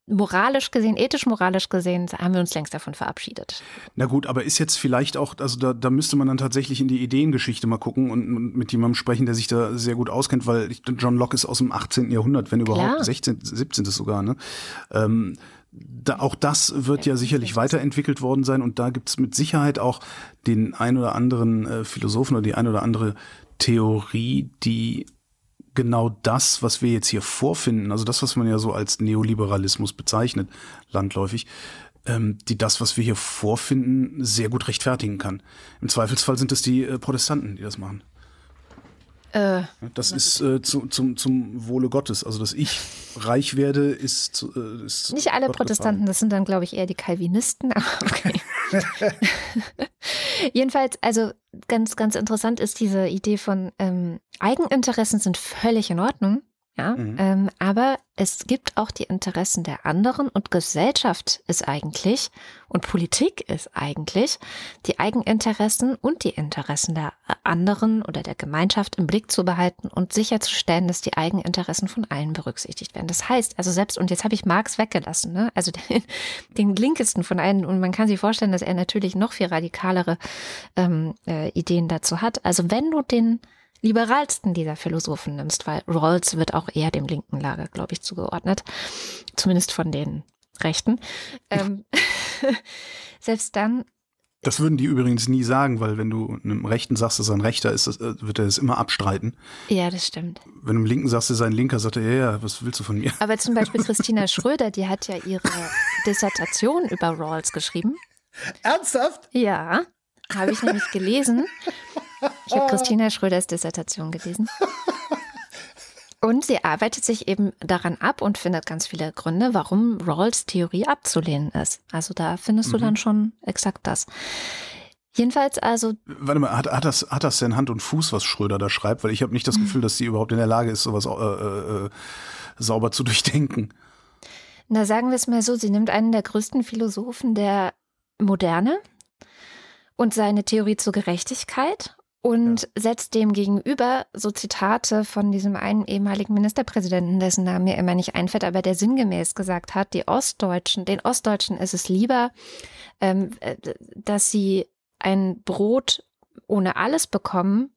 Moralisch gesehen, ethisch-moralisch gesehen, haben wir uns längst davon verabschiedet.
Na gut, aber ist jetzt vielleicht auch, also da, da müsste man dann tatsächlich in die Ideengeschichte mal gucken und, und mit jemandem sprechen, der sich da sehr gut auskennt, weil John Locke ist aus dem 18. Jahrhundert, wenn überhaupt, Klar. 16., 17. sogar, ne? Ähm, da, auch das wird ja sicherlich weiterentwickelt worden sein und da gibt es mit Sicherheit auch den ein oder anderen äh, Philosophen oder die ein oder andere Theorie, die genau das, was wir jetzt hier vorfinden, also das, was man ja so als Neoliberalismus bezeichnet, landläufig, ähm, die das, was wir hier vorfinden, sehr gut rechtfertigen kann. Im Zweifelsfall sind es die äh, Protestanten, die das machen. Äh, das ist äh, zu, zum, zum Wohle Gottes. Also, dass ich reich werde, ist. Äh, ist
Nicht alle Gott Protestanten, gefallen. das sind dann, glaube ich, eher die Calvinisten. Okay. Jedenfalls, also ganz, ganz interessant ist diese Idee von ähm, Eigeninteressen sind völlig in Ordnung. Ja, mhm. ähm, aber es gibt auch die Interessen der anderen und Gesellschaft ist eigentlich und Politik ist eigentlich die Eigeninteressen und die Interessen der anderen oder der Gemeinschaft im Blick zu behalten und sicherzustellen, dass die Eigeninteressen von allen berücksichtigt werden. Das heißt, also selbst, und jetzt habe ich Marx weggelassen, ne? also den, den linkesten von allen, und man kann sich vorstellen, dass er natürlich noch viel radikalere ähm, äh, Ideen dazu hat. Also wenn du den liberalsten dieser Philosophen nimmst, weil Rawls wird auch eher dem linken Lager, glaube ich, zugeordnet, zumindest von den Rechten. Ähm, selbst dann.
Das würden die übrigens nie sagen, weil wenn du einem Rechten sagst, dass er ein Rechter ist, äh, wird er das immer abstreiten.
Ja, das stimmt.
Wenn du einem Linken sagst, dass er ein Linker, sagt er, ja, ja, was willst du von mir?
Aber zum Beispiel Christina Schröder, die hat ja ihre Dissertation über Rawls geschrieben.
Ernsthaft?
Ja, habe ich nämlich gelesen. Ich habe Christina Schröders Dissertation gelesen. Und sie arbeitet sich eben daran ab und findet ganz viele Gründe, warum Rawls Theorie abzulehnen ist. Also da findest mhm. du dann schon exakt das. Jedenfalls also.
Warte mal, hat, hat, das, hat das denn Hand und Fuß, was Schröder da schreibt? Weil ich habe nicht das mhm. Gefühl, dass sie überhaupt in der Lage ist, sowas äh, äh, äh, sauber zu durchdenken.
Na, sagen wir es mal so, sie nimmt einen der größten Philosophen der Moderne und seine Theorie zur Gerechtigkeit und ja. setzt dem gegenüber so Zitate von diesem einen ehemaligen Ministerpräsidenten, dessen Name mir immer nicht einfällt, aber der sinngemäß gesagt hat, die Ostdeutschen, den Ostdeutschen ist es lieber, ähm, äh, dass sie ein Brot ohne alles bekommen,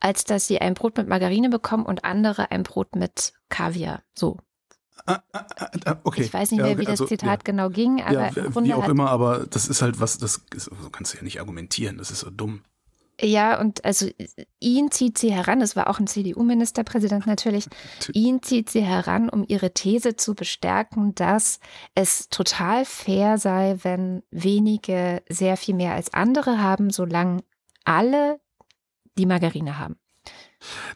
als dass sie ein Brot mit Margarine bekommen und andere ein Brot mit Kaviar. So. Ah, ah, ah, okay. Ich weiß nicht mehr, ja, wie das also, Zitat ja. genau ging, aber
ja, wie auch immer, aber das ist halt was, das so kannst du ja nicht argumentieren, das ist so dumm.
Ja, und also ihn zieht sie heran, es war auch ein CDU-Ministerpräsident natürlich, ihn zieht sie heran, um ihre These zu bestärken, dass es total fair sei, wenn wenige sehr viel mehr als andere haben, solange alle die Margarine haben.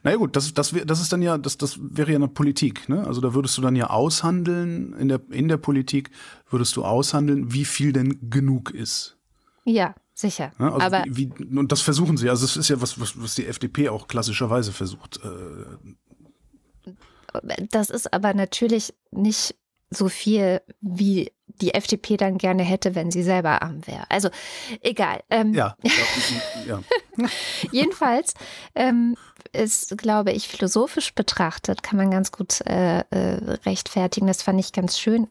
Naja gut, das, das, das ist dann ja, das, das wäre ja eine Politik. Ne? Also da würdest du dann ja aushandeln, in der, in der Politik würdest du aushandeln, wie viel denn genug ist.
Ja, Sicher.
Ja, also
aber
wie, und das versuchen sie. Also es ist ja was, was, was die FDP auch klassischerweise versucht. Äh.
Das ist aber natürlich nicht so viel, wie die FDP dann gerne hätte, wenn sie selber arm wäre. Also egal. Ähm,
ja. ja.
Jedenfalls ähm, ist, glaube ich, philosophisch betrachtet, kann man ganz gut äh, äh, rechtfertigen. Das fand ich ganz schön.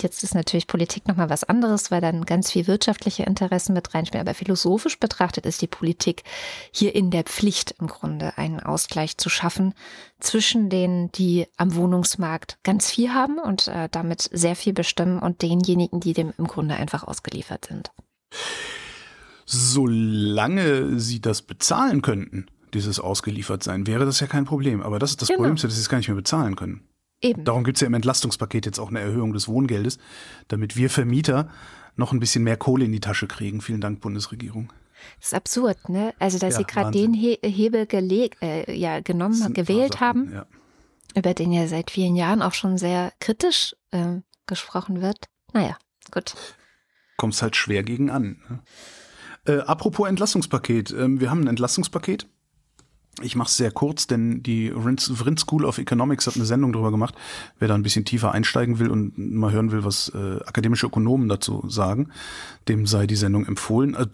Jetzt ist natürlich Politik nochmal was anderes, weil dann ganz viel wirtschaftliche Interessen mit reinspielen. Aber philosophisch betrachtet ist die Politik hier in der Pflicht im Grunde, einen Ausgleich zu schaffen zwischen denen, die am Wohnungsmarkt ganz viel haben und äh, damit sehr viel bestimmen und denjenigen, die dem im Grunde einfach ausgeliefert sind.
Solange sie das bezahlen könnten, dieses Ausgeliefertsein, wäre das ja kein Problem. Aber das ist das genau. Problem, dass sie es gar nicht mehr bezahlen können.
Eben.
Darum gibt es ja im Entlastungspaket jetzt auch eine Erhöhung des Wohngeldes, damit wir Vermieter noch ein bisschen mehr Kohle in die Tasche kriegen. Vielen Dank, Bundesregierung.
Das ist absurd, ne? Also, dass ja, sie gerade den He Hebel gelegt, äh, ja, genommen, gewählt Sachen, haben. Ja. über den ja seit vielen Jahren auch schon sehr kritisch äh, gesprochen wird. Naja, gut.
Kommst halt schwer gegen an. Ne? Äh, apropos Entlastungspaket. Ähm, wir haben ein Entlastungspaket. Ich mache es sehr kurz, denn die Vrind School of Economics hat eine Sendung darüber gemacht. Wer da ein bisschen tiefer einsteigen will und mal hören will, was äh, akademische Ökonomen dazu sagen, dem sei die Sendung empfohlen. Äh,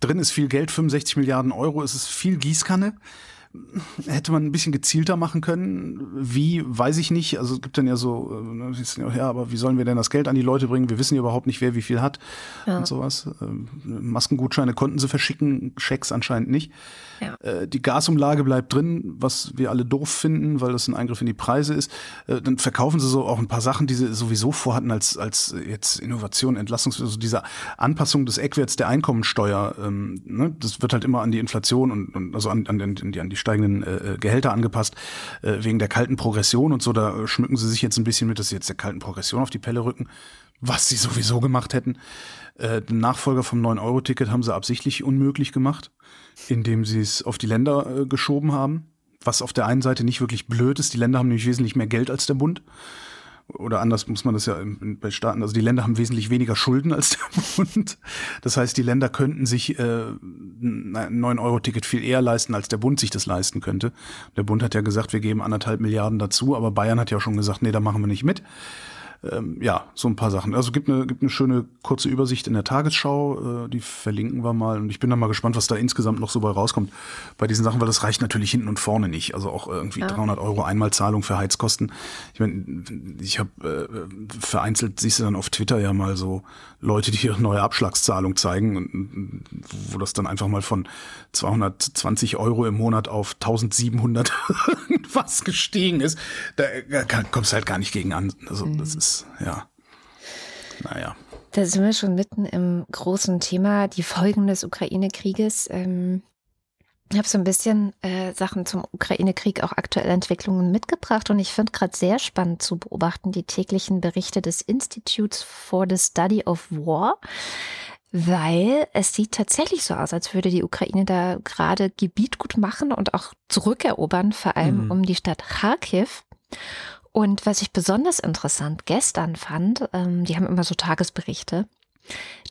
drin ist viel Geld, 65 Milliarden Euro, es ist viel Gießkanne hätte man ein bisschen gezielter machen können. Wie, weiß ich nicht. Also es gibt dann ja so, äh, ja, aber wie sollen wir denn das Geld an die Leute bringen? Wir wissen ja überhaupt nicht, wer wie viel hat ja. und sowas. Ähm, Maskengutscheine konnten sie verschicken, Schecks anscheinend nicht. Ja. Äh, die Gasumlage bleibt drin, was wir alle doof finden, weil das ein Eingriff in die Preise ist. Äh, dann verkaufen sie so auch ein paar Sachen, die sie sowieso vorhatten als, als jetzt Innovation, Entlastungs, also diese Anpassung des Eckwerts der Einkommensteuer. Ähm, ne? Das wird halt immer an die Inflation und, und also an, an, die, an die steigenden äh, Gehälter angepasst, äh, wegen der kalten Progression und so. Da schmücken sie sich jetzt ein bisschen mit, dass sie jetzt der kalten Progression auf die Pelle rücken, was sie sowieso gemacht hätten. Äh, den Nachfolger vom 9-Euro-Ticket haben sie absichtlich unmöglich gemacht, indem sie es auf die Länder äh, geschoben haben. Was auf der einen Seite nicht wirklich blöd ist. Die Länder haben nämlich wesentlich mehr Geld als der Bund oder anders muss man das ja bei Staaten, also die Länder haben wesentlich weniger Schulden als der Bund. Das heißt, die Länder könnten sich äh, ein 9-Euro-Ticket viel eher leisten, als der Bund sich das leisten könnte. Der Bund hat ja gesagt, wir geben anderthalb Milliarden dazu, aber Bayern hat ja schon gesagt, nee, da machen wir nicht mit ähm, ja, so ein paar Sachen. Also gibt eine, gibt eine schöne kurze Übersicht in der Tagesschau, äh, die verlinken wir mal. Und ich bin dann mal gespannt, was da insgesamt noch so bei rauskommt bei diesen Sachen, weil das reicht natürlich hinten und vorne nicht. Also auch irgendwie ja. 300 Euro Einmalzahlung für Heizkosten. Ich meine, ich habe äh, vereinzelt, siehst du dann auf Twitter ja mal so Leute, die ihre neue Abschlagszahlung zeigen, und, wo das dann einfach mal von 220 Euro im Monat auf 1700 was gestiegen ist. Da kommst du halt gar nicht gegen an. Also das mhm. ist ist, ja, naja.
Da sind wir schon mitten im großen Thema, die Folgen des Ukraine-Krieges. Ähm, ich habe so ein bisschen äh, Sachen zum Ukraine-Krieg, auch aktuelle Entwicklungen mitgebracht und ich finde gerade sehr spannend zu beobachten die täglichen Berichte des Institutes for the Study of War, weil es sieht tatsächlich so aus, als würde die Ukraine da gerade Gebiet gut machen und auch zurückerobern, vor allem mhm. um die Stadt Kharkiv. Und was ich besonders interessant gestern fand, ähm, die haben immer so Tagesberichte,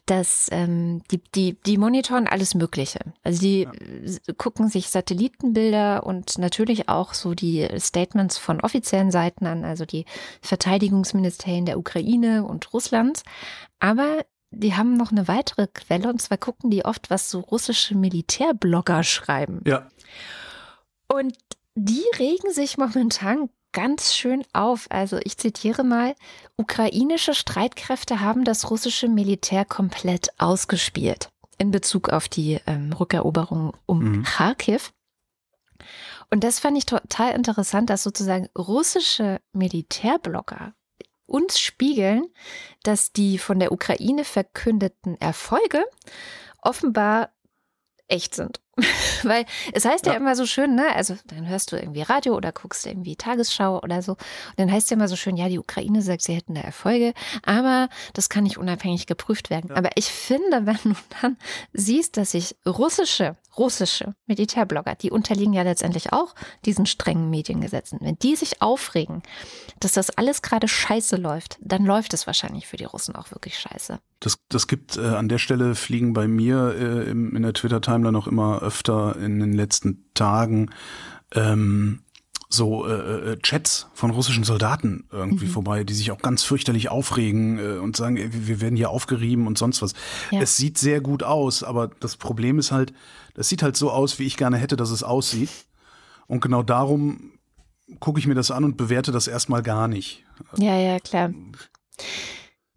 dass ähm, die, die, die monitoren alles Mögliche. Also die ja. gucken sich Satellitenbilder und natürlich auch so die Statements von offiziellen Seiten an, also die Verteidigungsministerien der Ukraine und Russlands. Aber die haben noch eine weitere Quelle und zwar gucken die oft, was so russische Militärblogger schreiben.
Ja.
Und die regen sich momentan ganz schön auf. Also ich zitiere mal, ukrainische Streitkräfte haben das russische Militär komplett ausgespielt in Bezug auf die ähm, Rückeroberung um mhm. Kharkiv. Und das fand ich total interessant, dass sozusagen russische Militärblogger uns spiegeln, dass die von der Ukraine verkündeten Erfolge offenbar echt sind. Weil es heißt ja. ja. immer so schön, ne? Also dann hörst du irgendwie Radio oder guckst irgendwie Tagesschau oder so. Und dann heißt es ja immer so schön, ja, die Ukraine sagt, sie hätten da Erfolge, aber das kann nicht unabhängig geprüft werden. Ja. Aber ich finde, wenn du dann siehst, dass sich russische, russische Militärblogger, die unterliegen ja letztendlich auch diesen strengen Mediengesetzen, wenn die sich aufregen, dass das alles gerade scheiße läuft, dann läuft es wahrscheinlich für die Russen auch wirklich scheiße.
Das, das gibt äh, an der Stelle fliegen bei mir äh, im, in der Twitter-Timeline noch immer öfter in den letzten Tagen ähm, so äh, äh, Chats von russischen Soldaten irgendwie mhm. vorbei, die sich auch ganz fürchterlich aufregen äh, und sagen, wir werden hier aufgerieben und sonst was. Ja. Es sieht sehr gut aus, aber das Problem ist halt, das sieht halt so aus, wie ich gerne hätte, dass es aussieht. Und genau darum gucke ich mir das an und bewerte das erstmal gar nicht.
Ja, ja, klar.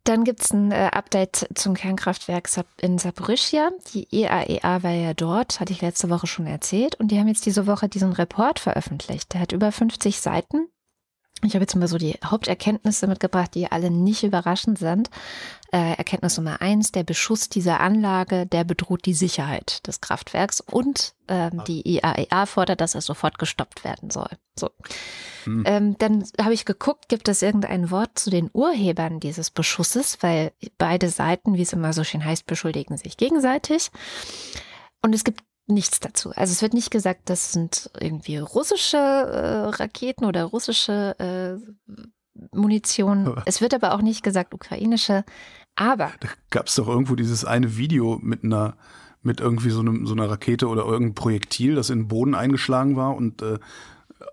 Dann gibt es ein äh, Update zum Kernkraftwerk in Saporischia. Die EAEA e war ja dort, hatte ich letzte Woche schon erzählt. Und die haben jetzt diese Woche diesen Report veröffentlicht. Der hat über 50 Seiten. Ich habe jetzt mal so die Haupterkenntnisse mitgebracht, die alle nicht überraschend sind. Äh, Erkenntnis Nummer eins, der Beschuss dieser Anlage, der bedroht die Sicherheit des Kraftwerks und ähm, die IAEA e fordert, dass er sofort gestoppt werden soll. So. Hm. Ähm, dann habe ich geguckt, gibt es irgendein Wort zu den Urhebern dieses Beschusses, weil beide Seiten, wie es immer so schön heißt, beschuldigen sich gegenseitig. Und es gibt nichts dazu. Also es wird nicht gesagt, das sind irgendwie russische äh, Raketen oder russische äh, Munition. Es wird aber auch nicht gesagt ukrainische. Aber.
Da gab es doch irgendwo dieses eine Video mit einer mit irgendwie so, einem, so einer Rakete oder irgendeinem Projektil, das in den Boden eingeschlagen war und äh,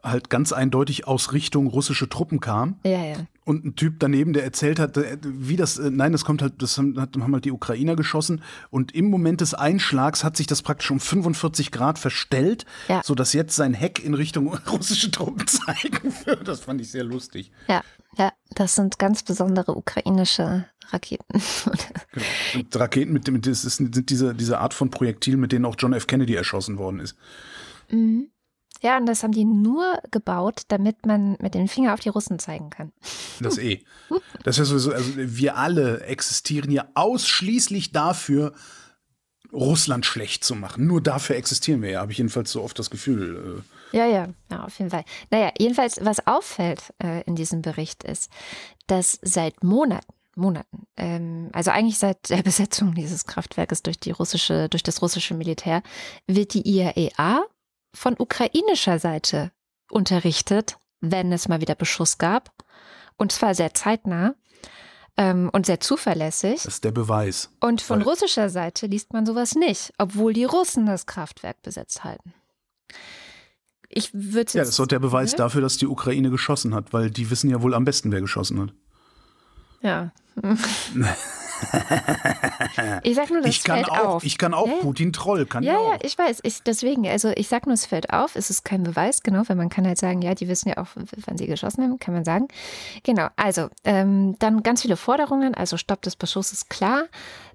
halt ganz eindeutig aus Richtung russische Truppen kam.
Ja, ja.
Und ein Typ daneben, der erzählt hat, wie das, äh, nein, das kommt halt, das haben, haben halt die Ukrainer geschossen und im Moment des Einschlags hat sich das praktisch um 45 Grad verstellt, ja. sodass jetzt sein Heck in Richtung russische Truppen zeigen würde. Das fand ich sehr lustig.
Ja, ja, das sind ganz besondere ukrainische Raketen.
genau. Raketen mit dem, das ist, sind diese, diese Art von Projektil, mit denen auch John F. Kennedy erschossen worden ist.
Mhm. Ja, und das haben die nur gebaut, damit man mit dem Finger auf die Russen zeigen kann.
Das eh. Das ist sowieso, also wir alle existieren ja ausschließlich dafür, Russland schlecht zu machen. Nur dafür existieren wir ja, habe ich jedenfalls so oft das Gefühl.
Äh. Ja, ja, ja, auf jeden Fall. Naja, jedenfalls, was auffällt äh, in diesem Bericht ist, dass seit Monaten, Monaten, ähm, also eigentlich seit der Besetzung dieses Kraftwerkes durch die russische, durch das russische Militär, wird die IAEA von ukrainischer Seite unterrichtet, wenn es mal wieder Beschuss gab. Und zwar sehr zeitnah ähm, und sehr zuverlässig.
Das ist der Beweis.
Und von Weil russischer Seite liest man sowas nicht, obwohl die Russen das Kraftwerk besetzt halten. Ich würde
Ja, das ist doch der Beweis ne? dafür, dass die Ukraine geschossen hat, weil die wissen ja wohl am besten, wer geschossen hat.
Ja. ich sag nur, das
ich kann
fällt
auch,
auf.
Ich kann auch ja, Putin Troll, kann
ja,
ja,
ja, ich weiß. Ich, deswegen, also ich sag nur, es fällt auf. Es ist kein Beweis, genau, weil man kann halt sagen, ja, die wissen ja auch, wann sie geschossen haben, kann man sagen. Genau, also ähm, dann ganz viele Forderungen, also Stopp des Beschusses, klar.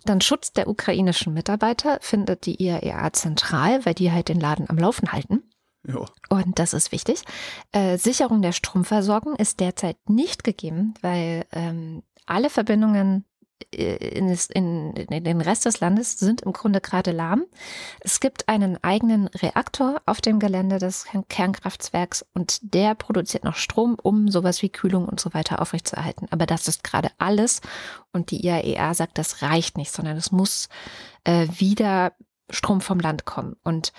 Dann Schutz der ukrainischen Mitarbeiter findet die IAEA zentral, weil die halt den Laden am Laufen halten.
Ja.
Und das ist wichtig. Äh, Sicherung der Stromversorgung ist derzeit nicht gegeben, weil ähm, alle Verbindungen in, in, in, den Rest des Landes sind im Grunde gerade lahm. Es gibt einen eigenen Reaktor auf dem Gelände des Kernkraftwerks und der produziert noch Strom, um sowas wie Kühlung und so weiter aufrechtzuerhalten. Aber das ist gerade alles und die IAEA sagt, das reicht nicht, sondern es muss äh, wieder Strom vom Land kommen. Und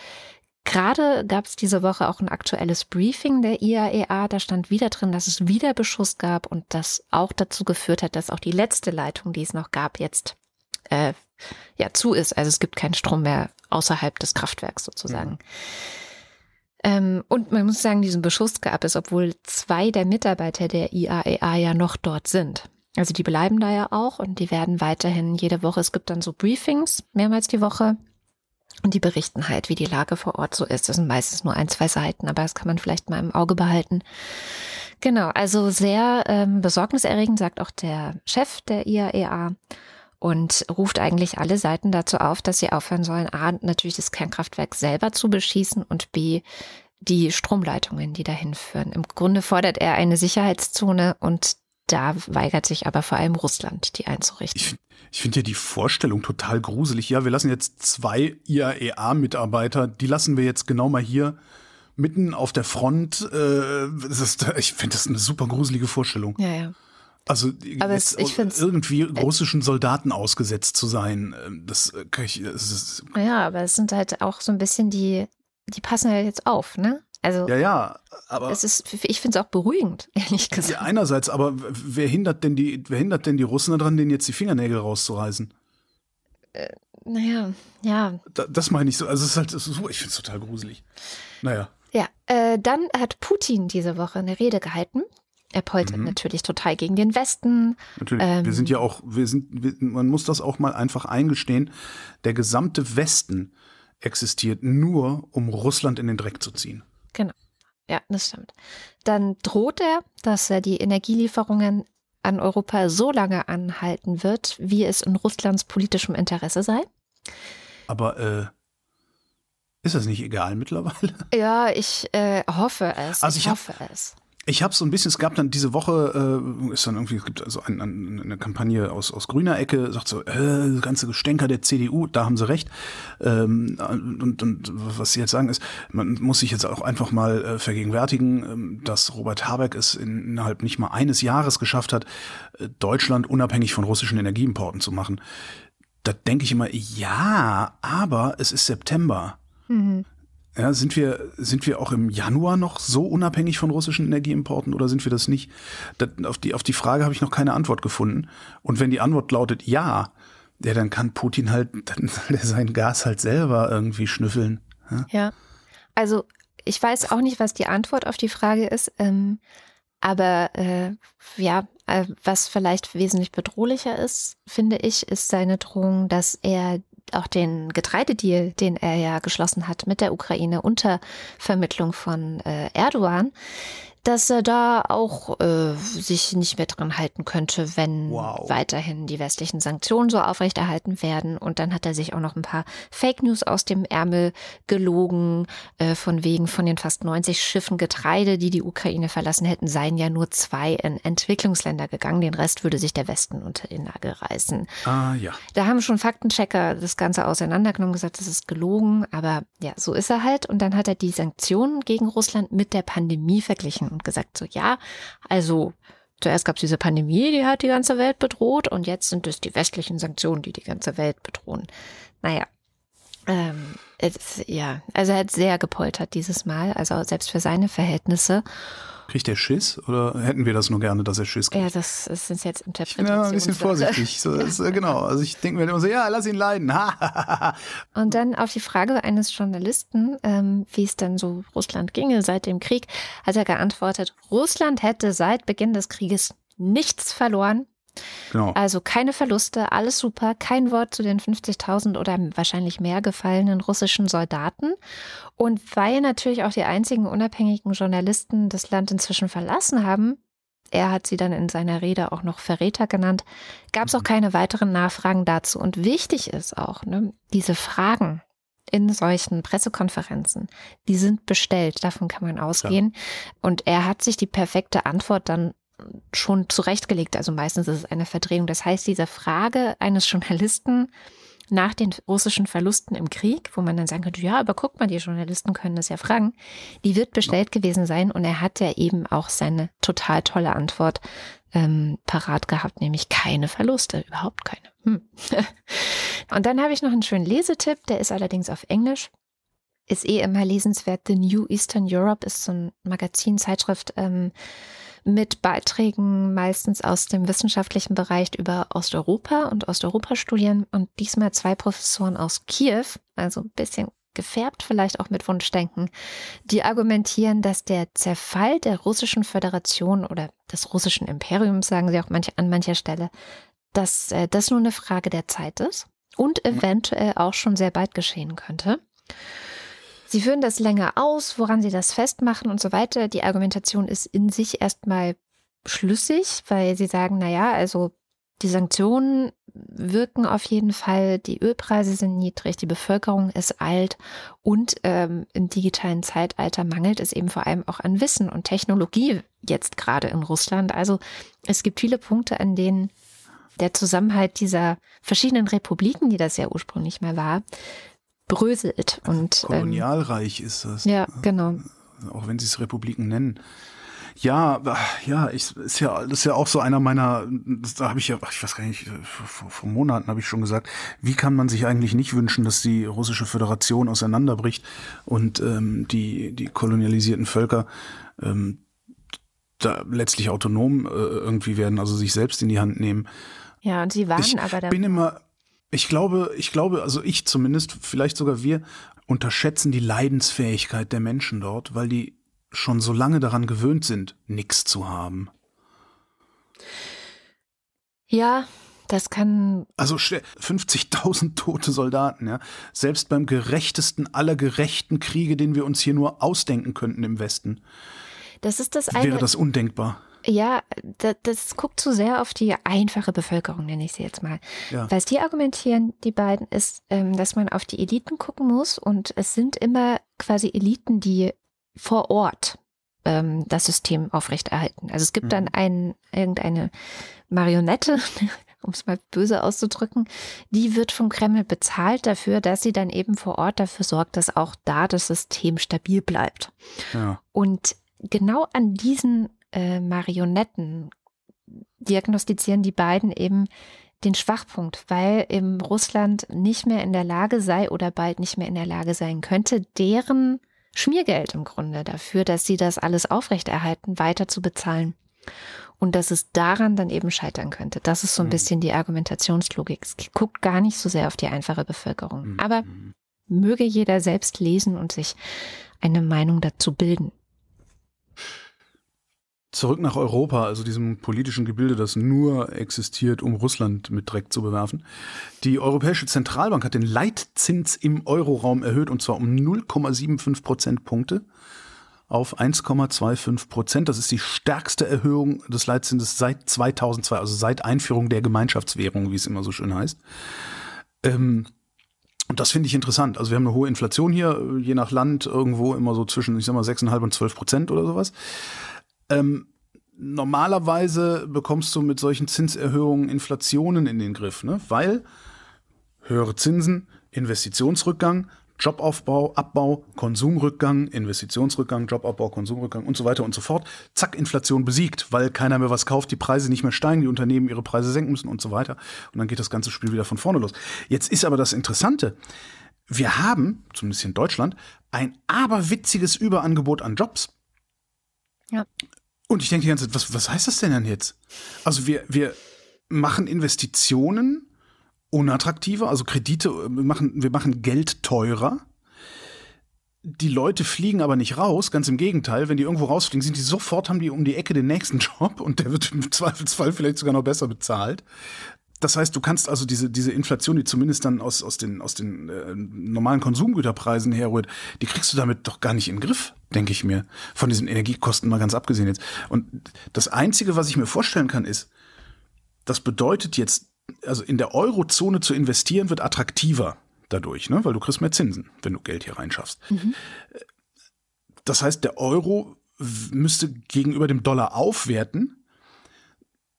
Gerade gab es diese Woche auch ein aktuelles Briefing der IAEA. Da stand wieder drin, dass es wieder Beschuss gab und das auch dazu geführt hat, dass auch die letzte Leitung, die es noch gab, jetzt äh, ja zu ist. Also es gibt keinen Strom mehr außerhalb des Kraftwerks sozusagen. Mhm. Ähm, und man muss sagen, diesen Beschuss gab es, obwohl zwei der Mitarbeiter der IAEA ja noch dort sind. Also die bleiben da ja auch und die werden weiterhin jede Woche, es gibt dann so Briefings mehrmals die Woche, und die berichten halt, wie die Lage vor Ort so ist. Das sind meistens nur ein, zwei Seiten, aber das kann man vielleicht mal im Auge behalten. Genau, also sehr ähm, besorgniserregend, sagt auch der Chef der IAEA e und ruft eigentlich alle Seiten dazu auf, dass sie aufhören sollen, A, natürlich das Kernkraftwerk selber zu beschießen und B, die Stromleitungen, die dahin führen. Im Grunde fordert er eine Sicherheitszone und da weigert sich aber vor allem Russland, die einzurichten.
Ich, ich finde ja die Vorstellung total gruselig. Ja, wir lassen jetzt zwei IAEA-Mitarbeiter, die lassen wir jetzt genau mal hier mitten auf der Front. Äh, ist, ich finde das eine super gruselige Vorstellung.
Ja, ja.
Also Aber es, irgendwie russischen Soldaten ausgesetzt zu sein, ähm, das äh, kann ich. Das ist,
ja, aber es sind halt auch so ein bisschen die, die passen ja jetzt auf, ne? Also
ja, ja, aber
es ist, ich finde es auch beruhigend, ehrlich gesagt.
Ja, einerseits, aber wer hindert denn die, wer hindert denn die Russen daran, denen jetzt die Fingernägel rauszureißen?
Äh, naja, ja.
Da, das meine ich so. Also es ist halt, so, ich finde es total gruselig. Naja.
Ja, äh, dann hat Putin diese Woche eine Rede gehalten. Er poltert mhm. natürlich total gegen den Westen.
Natürlich. Ähm, wir sind ja auch, wir sind, wir, man muss das auch mal einfach eingestehen. Der gesamte Westen existiert nur, um Russland in den Dreck zu ziehen.
Genau. Ja, das stimmt. Dann droht er, dass er die Energielieferungen an Europa so lange anhalten wird, wie es in Russlands politischem Interesse sei.
Aber äh, ist das nicht egal mittlerweile?
Ja, ich äh, hoffe es. Also ich, ich hoffe hab, es.
Ich habe so ein bisschen, es gab dann diese Woche, äh, ist dann irgendwie, es gibt also ein, ein, eine Kampagne aus, aus grüner Ecke, sagt so, äh, ganze Gestänker der CDU, da haben sie recht. Ähm, und, und was sie jetzt sagen ist, man muss sich jetzt auch einfach mal äh, vergegenwärtigen, äh, dass Robert Habeck es in, innerhalb nicht mal eines Jahres geschafft hat, äh, Deutschland unabhängig von russischen Energieimporten zu machen. Da denke ich immer, ja, aber es ist September. Mhm. Ja, sind wir, sind wir auch im Januar noch so unabhängig von russischen Energieimporten oder sind wir das nicht? Das, auf, die, auf die Frage habe ich noch keine Antwort gefunden. Und wenn die Antwort lautet ja, ja, dann kann Putin halt, dann soll er sein Gas halt selber irgendwie schnüffeln.
Ja, ja. also ich weiß auch nicht, was die Antwort auf die Frage ist, ähm, aber äh, ja, äh, was vielleicht wesentlich bedrohlicher ist, finde ich, ist seine Drohung, dass er auch den Getreidedeal, den er ja geschlossen hat mit der Ukraine unter Vermittlung von äh, Erdogan, dass er da auch äh, sich nicht mehr dran halten könnte, wenn wow. weiterhin die westlichen Sanktionen so aufrechterhalten werden. Und dann hat er sich auch noch ein paar Fake News aus dem Ärmel gelogen, äh, von wegen von den fast 90 Schiffen Getreide, die die Ukraine verlassen hätten, seien ja nur zwei in Entwicklungsländer gegangen. Den Rest würde sich der Westen unter den Nagel reißen.
Ah, ja.
Da haben schon Faktenchecker das Ganze auseinandergenommen, gesagt, das ist gelogen. Aber ja, so ist er halt. Und dann hat er die Sanktionen gegen Russland mit der Pandemie verglichen und gesagt, so ja, also zuerst gab es diese Pandemie, die hat die ganze Welt bedroht und jetzt sind es die westlichen Sanktionen, die die ganze Welt bedrohen. Naja, ähm, es, ja, also er hat sehr gepoltert dieses Mal, also selbst für seine Verhältnisse.
Kriegt er Schiss oder hätten wir das nur gerne, dass er Schiss kriegt?
Ja, das, das sind jetzt Interpretationen.
Ja, ein bisschen vorsichtig. So, ist, äh, genau. Also ich denke mir immer so, ja, lass ihn leiden.
Und dann auf die Frage eines Journalisten, ähm, wie es dann so Russland ginge seit dem Krieg, hat er geantwortet, Russland hätte seit Beginn des Krieges nichts verloren, Genau. Also keine Verluste, alles super, kein Wort zu den 50.000 oder wahrscheinlich mehr gefallenen russischen Soldaten. Und weil natürlich auch die einzigen unabhängigen Journalisten das Land inzwischen verlassen haben, er hat sie dann in seiner Rede auch noch Verräter genannt, gab es auch mhm. keine weiteren Nachfragen dazu. Und wichtig ist auch, ne, diese Fragen in solchen Pressekonferenzen, die sind bestellt, davon kann man ausgehen. Ja. Und er hat sich die perfekte Antwort dann schon zurechtgelegt. Also meistens ist es eine Verdrehung. Das heißt, diese Frage eines Journalisten nach den russischen Verlusten im Krieg, wo man dann sagen könnte, ja, aber guck mal, die Journalisten können das ja fragen, die wird bestellt gewesen sein und er hat ja eben auch seine total tolle Antwort ähm, parat gehabt, nämlich keine Verluste, überhaupt keine. Hm. und dann habe ich noch einen schönen Lesetipp, der ist allerdings auf Englisch. Ist eh immer lesenswert. The New Eastern Europe ist so ein Magazin, Zeitschrift, ähm, mit Beiträgen meistens aus dem wissenschaftlichen Bereich über Osteuropa und Osteuropa-Studien und diesmal zwei Professoren aus Kiew, also ein bisschen gefärbt vielleicht auch mit Wunschdenken, die argumentieren, dass der Zerfall der russischen Föderation oder des russischen Imperiums, sagen sie auch manch, an mancher Stelle, dass äh, das nur eine Frage der Zeit ist und eventuell auch schon sehr bald geschehen könnte. Sie führen das länger aus, woran Sie das festmachen und so weiter. Die Argumentation ist in sich erstmal schlüssig, weil Sie sagen, naja, also die Sanktionen wirken auf jeden Fall, die Ölpreise sind niedrig, die Bevölkerung ist alt und ähm, im digitalen Zeitalter mangelt es eben vor allem auch an Wissen und Technologie jetzt gerade in Russland. Also es gibt viele Punkte, an denen der Zusammenhalt dieser verschiedenen Republiken, die das ja ursprünglich mal war, bröselt. Und,
ähm, Kolonialreich ähm, ist das.
Ja, genau.
Auch wenn sie es Republiken nennen. Ja, ja, ich, ist ja, das ist ja auch so einer meiner, das, da habe ich ja, ich weiß gar nicht, vor, vor Monaten habe ich schon gesagt, wie kann man sich eigentlich nicht wünschen, dass die russische Föderation auseinanderbricht und ähm, die, die kolonialisierten Völker ähm, da letztlich autonom äh, irgendwie werden, also sich selbst in die Hand nehmen.
Ja, und sie waren
ich
aber
da. Ich bin immer, ich glaube, ich glaube, also ich zumindest, vielleicht sogar wir, unterschätzen die Leidensfähigkeit der Menschen dort, weil die schon so lange daran gewöhnt sind, nichts zu haben.
Ja, das kann.
Also 50.000 tote Soldaten, ja. Selbst beim gerechtesten aller gerechten Kriege, den wir uns hier nur ausdenken könnten im Westen.
Das ist das eine.
Wäre das undenkbar.
Ja, das, das guckt zu sehr auf die einfache Bevölkerung, nenne ich sie jetzt mal. Ja. Was die argumentieren, die beiden, ist, ähm, dass man auf die Eliten gucken muss und es sind immer quasi Eliten, die vor Ort ähm, das System aufrechterhalten. Also es gibt mhm. dann ein, irgendeine Marionette, um es mal böse auszudrücken, die wird vom Kreml bezahlt dafür, dass sie dann eben vor Ort dafür sorgt, dass auch da das System stabil bleibt. Ja. Und genau an diesen äh, Marionetten diagnostizieren die beiden eben, den Schwachpunkt, weil eben Russland nicht mehr in der Lage sei oder bald nicht mehr in der Lage sein könnte, deren Schmiergeld im Grunde dafür, dass sie das alles aufrechterhalten, weiter zu bezahlen. Und dass es daran dann eben scheitern könnte. Das ist so ein mhm. bisschen die Argumentationslogik. Es guckt gar nicht so sehr auf die einfache Bevölkerung. Mhm. Aber möge jeder selbst lesen und sich eine Meinung dazu bilden
zurück nach Europa, also diesem politischen Gebilde, das nur existiert, um Russland mit Dreck zu bewerfen. Die Europäische Zentralbank hat den Leitzins im Euroraum erhöht und zwar um 0,75 Prozentpunkte auf 1,25 Prozent. Das ist die stärkste Erhöhung des Leitzinses seit 2002, also seit Einführung der Gemeinschaftswährung, wie es immer so schön heißt. Ähm, und das finde ich interessant. Also wir haben eine hohe Inflation hier, je nach Land irgendwo immer so zwischen, ich sag mal, 6,5 und 12 Prozent oder sowas. Ähm, normalerweise bekommst du mit solchen Zinserhöhungen Inflationen in den Griff, ne? weil höhere Zinsen, Investitionsrückgang, Jobaufbau, Abbau, Konsumrückgang, Investitionsrückgang, Jobabbau, Konsumrückgang und so weiter und so fort. Zack, Inflation besiegt, weil keiner mehr was kauft, die Preise nicht mehr steigen, die Unternehmen ihre Preise senken müssen und so weiter. Und dann geht das ganze Spiel wieder von vorne los. Jetzt ist aber das Interessante. Wir haben, zumindest in Deutschland, ein aberwitziges Überangebot an Jobs.
Ja.
Und ich denke die ganze Zeit, was, was heißt das denn dann jetzt? Also wir, wir machen Investitionen unattraktiver, also Kredite, wir machen, wir machen Geld teurer. Die Leute fliegen aber nicht raus, ganz im Gegenteil, wenn die irgendwo rausfliegen, sind die sofort, haben die um die Ecke den nächsten Job und der wird im Zweifelsfall vielleicht sogar noch besser bezahlt. Das heißt, du kannst also diese, diese Inflation, die zumindest dann aus, aus den, aus den äh, normalen Konsumgüterpreisen herrührt, die kriegst du damit doch gar nicht in den Griff, denke ich mir. Von diesen Energiekosten mal ganz abgesehen jetzt. Und das Einzige, was ich mir vorstellen kann, ist, das bedeutet jetzt, also in der Eurozone zu investieren, wird attraktiver dadurch, ne? weil du kriegst mehr Zinsen, wenn du Geld hier reinschaffst. Mhm. Das heißt, der Euro müsste gegenüber dem Dollar aufwerten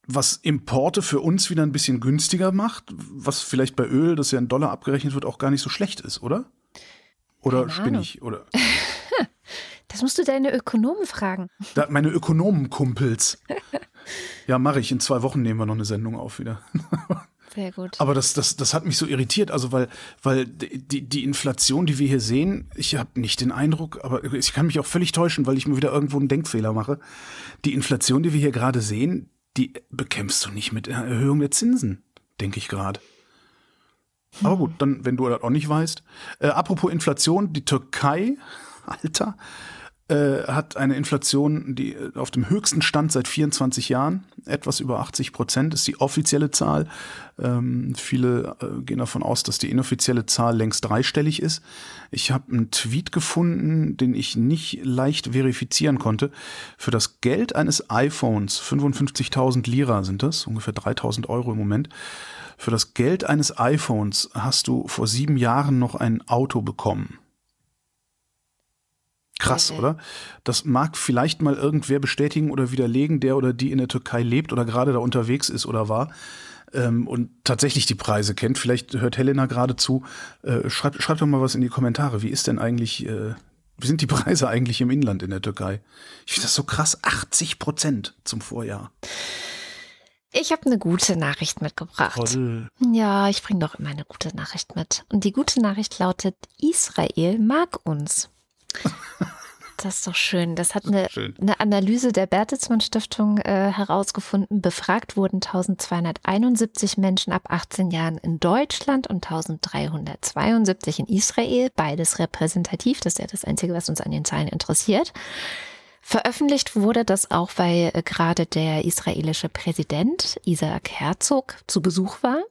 was Importe für uns wieder ein bisschen günstiger macht, was vielleicht bei Öl, das ja in Dollar abgerechnet wird, auch gar nicht so schlecht ist, oder? Oder spinne ich? Oder?
Das musst du deine Ökonomen fragen.
Da, meine Ökonomenkumpels. ja, mache ich. In zwei Wochen nehmen wir noch eine Sendung auf wieder.
Sehr gut.
Aber das, das, das hat mich so irritiert, also weil, weil die, die Inflation, die wir hier sehen, ich habe nicht den Eindruck, aber ich kann mich auch völlig täuschen, weil ich mir wieder irgendwo einen Denkfehler mache. Die Inflation, die wir hier gerade sehen, die bekämpfst du nicht mit Erhöhung der Zinsen, denke ich gerade. Aber gut, dann, wenn du das auch nicht weißt. Äh, apropos Inflation, die Türkei, Alter, äh, hat eine Inflation, die äh, auf dem höchsten Stand seit 24 Jahren, etwas über 80 Prozent ist die offizielle Zahl. Ähm, viele äh, gehen davon aus, dass die inoffizielle Zahl längst dreistellig ist. Ich habe einen Tweet gefunden, den ich nicht leicht verifizieren konnte. Für das Geld eines iPhones, 55.000 Lira sind das, ungefähr 3.000 Euro im Moment. Für das Geld eines iPhones hast du vor sieben Jahren noch ein Auto bekommen. Krass, mhm. oder? Das mag vielleicht mal irgendwer bestätigen oder widerlegen, der oder die in der Türkei lebt oder gerade da unterwegs ist oder war ähm, und tatsächlich die Preise kennt. Vielleicht hört Helena gerade zu. Äh, schreibt, schreibt doch mal was in die Kommentare. Wie ist denn eigentlich, äh, wie sind die Preise eigentlich im Inland in der Türkei? Ich finde das so krass. 80 Prozent zum Vorjahr.
Ich habe eine gute Nachricht mitgebracht.
Toll.
Ja, ich bringe doch immer eine gute Nachricht mit. Und die gute Nachricht lautet, Israel mag uns. Das ist doch schön. Das hat eine, schön. eine Analyse der Bertelsmann Stiftung äh, herausgefunden. Befragt wurden 1271 Menschen ab 18 Jahren in Deutschland und 1372 in Israel. Beides repräsentativ. Das ist ja das Einzige, was uns an den Zahlen interessiert. Veröffentlicht wurde das auch, weil äh, gerade der israelische Präsident Isaac Herzog zu Besuch war.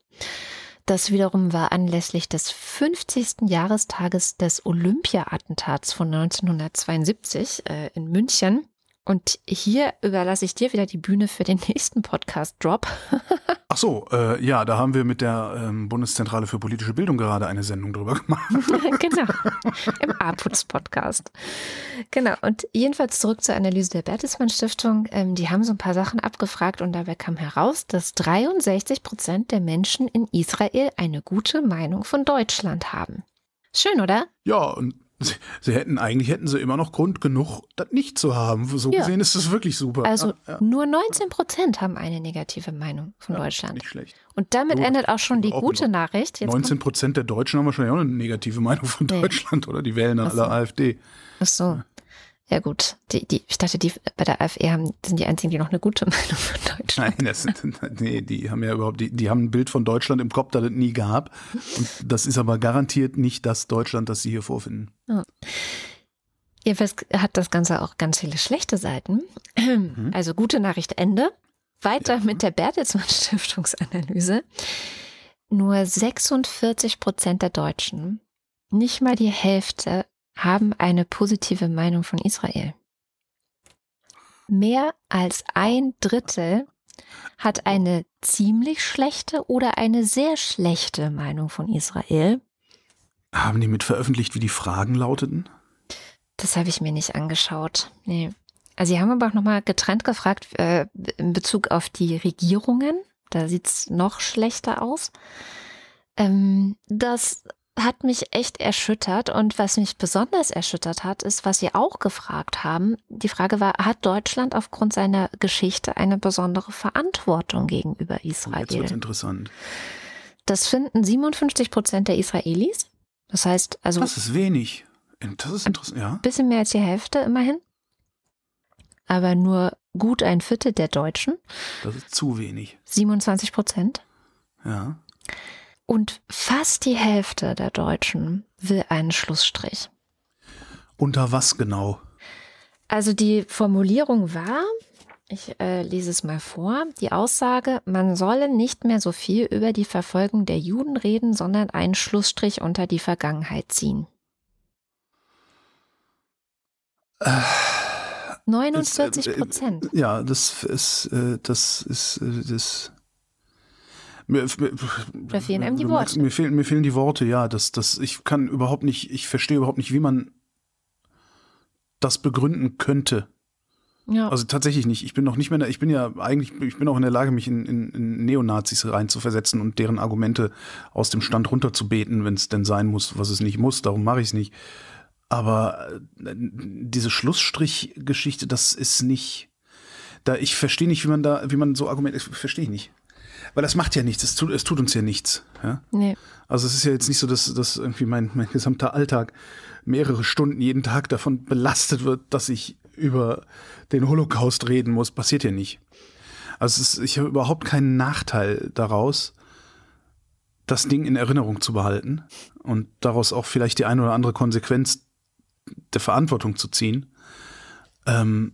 Das wiederum war anlässlich des 50. Jahrestages des Olympia-Attentats von 1972 äh, in München. Und hier überlasse ich dir wieder die Bühne für den nächsten Podcast-Drop.
Ach so, äh, ja, da haben wir mit der ähm, Bundeszentrale für politische Bildung gerade eine Sendung drüber gemacht.
genau, im APUTS-Podcast. Genau, und jedenfalls zurück zur Analyse der Bertelsmann Stiftung. Ähm, die haben so ein paar Sachen abgefragt und dabei kam heraus, dass 63 Prozent der Menschen in Israel eine gute Meinung von Deutschland haben. Schön, oder?
Ja, und Sie, sie, hätten eigentlich hätten sie immer noch Grund genug, das nicht zu haben. So
Ja.
gesehen ist das wirklich super.
Also
ja, ja.
nur 19 Prozent haben eine negative Meinung von Deutschland.
Nicht schlecht.
Und damit
Gut,
endet auch schon die
auch
gute
noch.
Nachricht. Jetzt
19 Prozent der Deutschen haben wahrscheinlich auch eine negative Meinung von
Nee.
Deutschland, oder? Die wählen
so.
alle AfD.
Ach so. Ja gut, die, die, ich dachte, die bei der AfE haben, sind die einzigen, die noch eine gute Meinung von Deutschland
Nein, das sind, nee, die haben ja überhaupt, die, die haben ein Bild von Deutschland im Kopf, das es nie gab. Und das ist aber garantiert nicht das Deutschland, das sie hier vorfinden.
Jedenfalls hat das Ganze auch ganz viele schlechte Seiten. Also gute Nachricht Ende. Weiter
Ja.
mit der Bertelsmann Stiftungsanalyse. Nur 46 Prozent der Deutschen, nicht mal die Hälfte, haben eine positive Meinung von Israel. Mehr als ein Drittel hat eine ziemlich schlechte oder eine sehr schlechte Meinung von Israel.
Haben die mit veröffentlicht, wie die Fragen lauteten?
Das habe ich mir nicht angeschaut. Nee. Also sie haben aber auch nochmal getrennt gefragt äh, in Bezug auf die Regierungen. Da sieht's noch schlechter aus. Ähm, das hat mich echt erschüttert. Und was mich besonders erschüttert hat, ist, was sie auch gefragt haben. Die Frage war, hat Deutschland aufgrund seiner Geschichte eine besondere Verantwortung gegenüber
Und jetzt wird's
Israel?
interessant.
Das finden 57 Prozent der Israelis. Das heißt, also
Das ist wenig. Das ist interessant, ja.
bisschen mehr als die Hälfte immerhin. Aber nur gut ein Viertel der Deutschen,
Das ist zu wenig.
27 Prozent.
Ja.
Und fast die Hälfte der Deutschen will einen Schlussstrich.
Unter was genau?
Also die Formulierung war, ich äh, lese es mal vor, die Aussage, man solle nicht mehr so viel über die Verfolgung der Juden reden, sondern einen Schlussstrich unter die Vergangenheit ziehen.
Äh,
49 Prozent.
Ja, das ist, äh, das ist, äh, das. Mir,
Da fehlen einem die Worte.
Mir fehlen, mir fehlen die Worte, ja. Das, das, ich kann überhaupt nicht, ich verstehe überhaupt nicht, wie man das begründen könnte.
Ja.
Also tatsächlich nicht. Ich bin noch nicht mehr, ich bin ja eigentlich, ich bin auch in der Lage, mich in, in, in Neonazis reinzuversetzen und deren Argumente aus dem Stand runterzubeten, wenn es denn sein muss, was es nicht muss. Darum mache ich es nicht. Aber äh, diese Schlussstrich-Geschichte, das ist nicht. Da ich verstehe nicht, wie man da, wie man so argumentiert. Verstehe ich nicht. Weil das macht ja nichts. Es tut, es tut uns ja nichts. Ja?
nee.
Also es ist ja jetzt nicht so, dass, dass irgendwie mein, mein gesamter Alltag mehrere Stunden jeden Tag davon belastet wird, dass ich über den Holocaust reden muss. Passiert ja nicht. Also ist, ich habe überhaupt keinen Nachteil daraus, das Ding in Erinnerung zu behalten und daraus auch vielleicht die eine oder andere Konsequenz der Verantwortung zu ziehen. Ähm,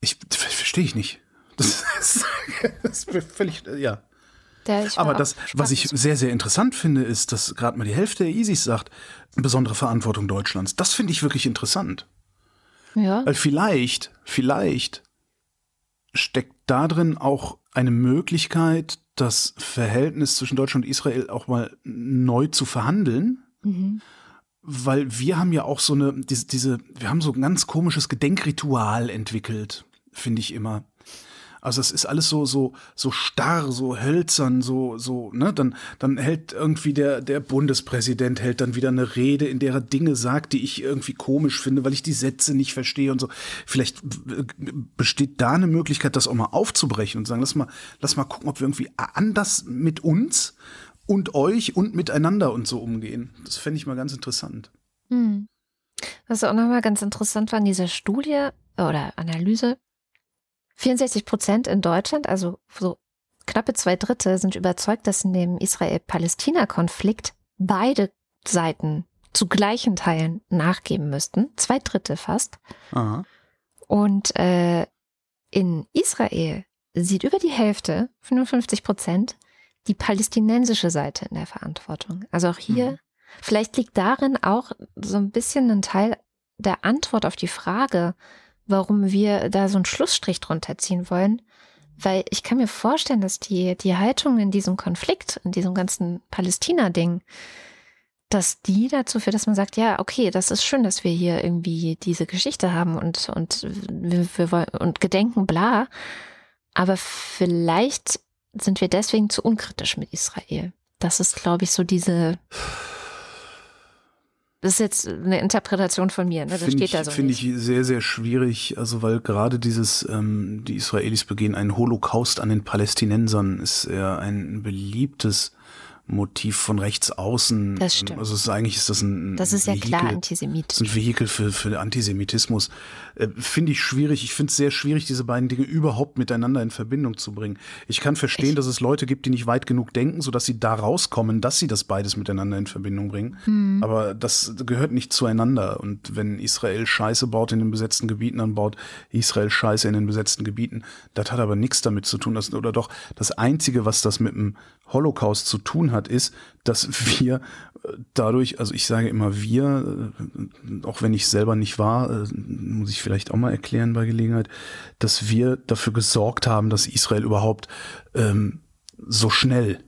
ich ver- verstehe ich nicht. Das ist, das ist völlig, ja.
Der,
Aber das, was ich sehr, sehr interessant finde, ist, dass gerade mal die Hälfte der Isis sagt, besondere Verantwortung Deutschlands. Das finde ich wirklich interessant.
Ja.
Weil vielleicht, vielleicht steckt da drin auch eine Möglichkeit, das Verhältnis zwischen Deutschland und Israel auch mal neu zu verhandeln.
Mhm.
Weil wir haben ja auch so eine, diese, diese, wir haben so ein ganz komisches Gedenkritual entwickelt, finde ich immer. Also es ist alles so, so, so starr, so hölzern, so, so, ne, dann, dann hält irgendwie der, der Bundespräsident hält dann wieder eine Rede, in der er Dinge sagt, die ich irgendwie komisch finde, weil ich die Sätze nicht verstehe und so. Vielleicht besteht da eine Möglichkeit, das auch mal aufzubrechen und sagen, lass mal, lass mal gucken, ob wir irgendwie anders mit uns und euch und miteinander und so umgehen. Das fände ich mal ganz interessant.
Hm. Was auch nochmal ganz interessant war in dieser Studie oder Analyse, 64 Prozent in Deutschland, also so knappe zwei Drittel, sind überzeugt, dass in dem Israel-Palästina-Konflikt beide Seiten zu gleichen Teilen nachgeben müssten. Zwei Drittel fast.
Aha.
Und äh, in Israel sieht über die Hälfte, 55 Prozent, die palästinensische Seite in der Verantwortung. Also auch hier,
Mhm.
vielleicht liegt darin auch so ein bisschen ein Teil der Antwort auf die Frage, warum wir da so einen Schlussstrich drunter ziehen wollen. Weil ich kann mir vorstellen, dass die, die Haltung in diesem Konflikt, in diesem ganzen Palästina-Ding, dass die dazu führt, dass man sagt, ja, okay, das ist schön, dass wir hier irgendwie diese Geschichte haben und, und wir, wir wollen und gedenken, bla. Aber vielleicht sind wir deswegen zu unkritisch mit Israel. Das ist, glaube ich, so diese, Das ist jetzt eine Interpretation von mir, ne? Das
Finde
steht
ich,
da so
finde ich sehr, sehr schwierig, also weil gerade dieses, ähm, die Israelis begehen einen Holocaust an den Palästinensern, ist eher ein beliebtes Motiv von rechts außen.
Das stimmt.
Also es ist, eigentlich ist das ein
Das ist ja
Vehikel,
klar
Das ist
antisemitisch.
ein Vehikel für, für Antisemitismus. Äh, finde ich schwierig. Ich finde es sehr schwierig, diese beiden Dinge überhaupt miteinander in Verbindung zu bringen. Ich kann verstehen,
Ich-
dass es Leute gibt, die nicht weit genug denken, sodass sie da rauskommen, dass sie das beides miteinander in Verbindung bringen.
Hm.
Aber das gehört nicht zueinander. Und wenn Israel Scheiße baut in den besetzten Gebieten, dann baut Israel Scheiße in den besetzten Gebieten. Das hat aber nichts damit zu tun. Dass, oder doch das Einzige, was das mit dem Holocaust zu tun hat, ist, dass wir äh, dadurch, also ich sage immer wir, äh, auch wenn ich selber nicht war, äh, muss ich vielleicht auch mal erklären bei Gelegenheit, dass wir dafür gesorgt haben, dass Israel überhaupt ähm, so schnell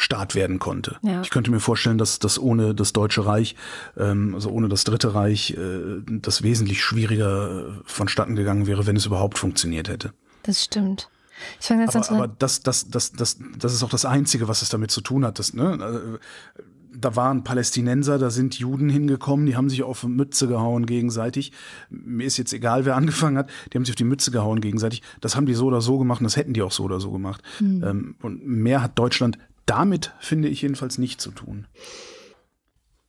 Staat werden konnte.
Ja.
Ich könnte mir vorstellen, dass das ohne das Deutsche Reich, ähm, also ohne das Dritte Reich, äh, das wesentlich schwieriger vonstatten gegangen wäre, wenn es überhaupt funktioniert hätte.
Das stimmt. Ich fange jetzt an zu
Aber, aber das, das, das, das, das ist auch das Einzige, was es damit zu tun hat. Das, ne, äh, da waren Palästinenser, da sind Juden hingekommen, die haben sich auf die Mütze gehauen gegenseitig. Mir ist jetzt egal, wer angefangen hat, die haben sich auf die Mütze gehauen gegenseitig. Das haben die so oder so gemacht und das hätten die auch so oder so gemacht. Ähm, und mehr hat Deutschland damit, finde ich jedenfalls, nicht zu tun.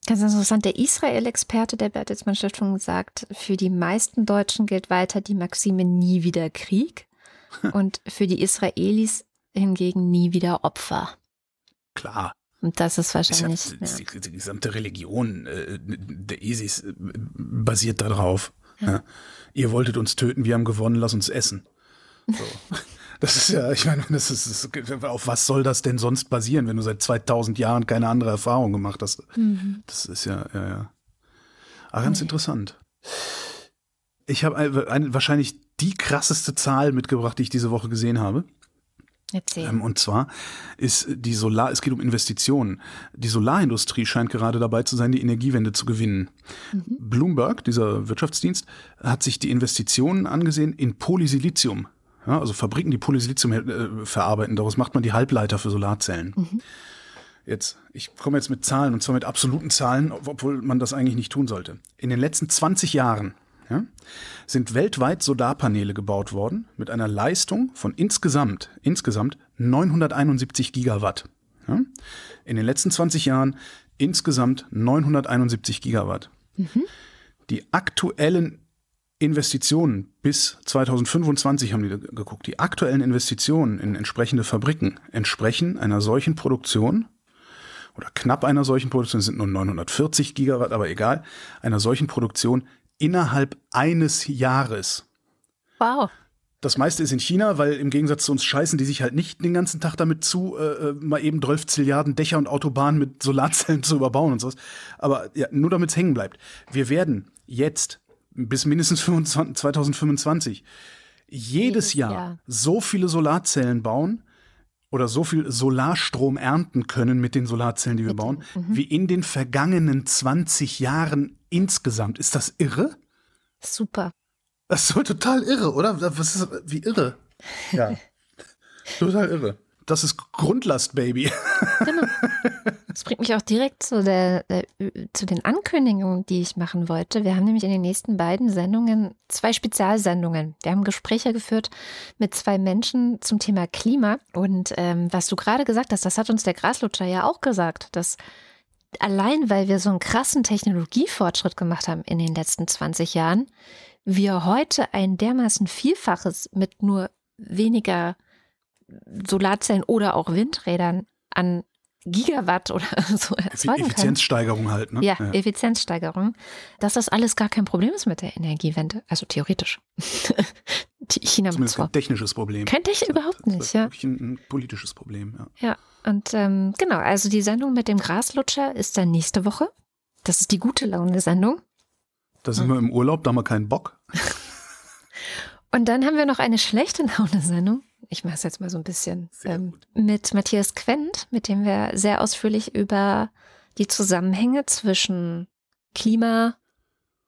Ganz interessant, der Israel-Experte der Bertelsmann Stiftung sagt, für die meisten Deutschen gilt weiter die Maxime nie wieder Krieg und für die Israelis hingegen nie wieder Opfer.
Klar.
Und das ist
ja,
wahrscheinlich. Ja.
die, die gesamte Religion äh, der ISIS äh, basiert darauf. Ja. Ihr wolltet uns töten, wir haben gewonnen, lass uns essen. So. Das ist ja, ich meine, das ist, das, auf was soll das denn sonst basieren, wenn du seit 2000 Jahren keine andere Erfahrung gemacht hast?
Mhm.
Das ist ja, ja, ja. Aber ganz interessant. Ich habe ein, ein, wahrscheinlich die krasseste Zahl mitgebracht, die ich diese Woche gesehen habe. Ähm, und zwar ist die Solar, es geht um Investitionen. Die Solarindustrie scheint gerade dabei zu sein, die Energiewende zu gewinnen. Bloomberg, dieser Wirtschaftsdienst, hat sich die Investitionen angesehen in Polysilizium. Ja, also Fabriken, die Polysilizium äh, verarbeiten. Daraus macht man die Halbleiter für Solarzellen. Jetzt, ich komme jetzt mit Zahlen und zwar mit absoluten Zahlen, obwohl man das eigentlich nicht tun sollte. In den letzten 20 Jahren ja, sind weltweit Solarpaneele gebaut worden mit einer Leistung von insgesamt, insgesamt 971 Gigawatt. Ja. In den letzten 20 Jahren insgesamt 971 Gigawatt. Die aktuellen Investitionen bis 2025 haben die geguckt. Die aktuellen Investitionen in entsprechende Fabriken entsprechen einer solchen Produktion oder knapp einer solchen Produktion, sind nur 940 Gigawatt, aber egal, einer solchen Produktion innerhalb eines Jahres.
Wow.
Das meiste ist in China, weil im Gegensatz zu uns scheißen die sich halt nicht den ganzen Tag damit zu, äh, mal eben 12 Zilliarden Dächer und Autobahnen mit Solarzellen zu überbauen und sowas. Aber ja, nur damit es hängen bleibt. Wir werden jetzt bis mindestens 25, 2025 jedes Jahr,
Jahr.
so viele Solarzellen bauen oder so viel Solarstrom ernten können mit den Solarzellen, die wir bauen, wie in den vergangenen 20 Jahren insgesamt. Ist das irre?
Super.
Das ist total irre, oder? Was ist, wie irre? Ja. total irre. Das ist Grundlast, Baby.
Genau. Das bringt mich auch direkt zu, der, der, zu den Ankündigungen, die ich machen wollte. Wir haben nämlich in den nächsten beiden Sendungen zwei Spezialsendungen. Wir haben Gespräche geführt mit zwei Menschen zum Thema Klima. Und ähm, was du gerade gesagt hast, das hat uns der Graslutscher ja auch gesagt, dass allein weil wir so einen krassen Technologiefortschritt gemacht haben in den letzten 20 Jahren, wir heute ein dermaßen Vielfaches mit nur weniger Solarzellen oder auch Windrädern an Gigawatt oder so erzeugen.
Effizienzsteigerung halt, ne?
Ja, Effizienzsteigerung, dass das alles gar kein Problem ist mit der Energiewende. Also theoretisch. Die China
Zumindest kein technisches Problem.
Kein Technik überhaupt
Das
nicht, ja.
wirklich ein, ein politisches Problem, ja.
Ja, und ähm, genau, also die Sendung mit dem Graslutscher ist dann nächste Woche. Das ist die gute Laune-Sendung.
Da sind wir im Urlaub, da haben wir keinen Bock.
Und dann haben wir noch eine schlechte Laune-Sendung. Ich mache es jetzt mal so ein bisschen ähm, mit Matthias Quent, mit dem wir sehr ausführlich über die Zusammenhänge zwischen Klima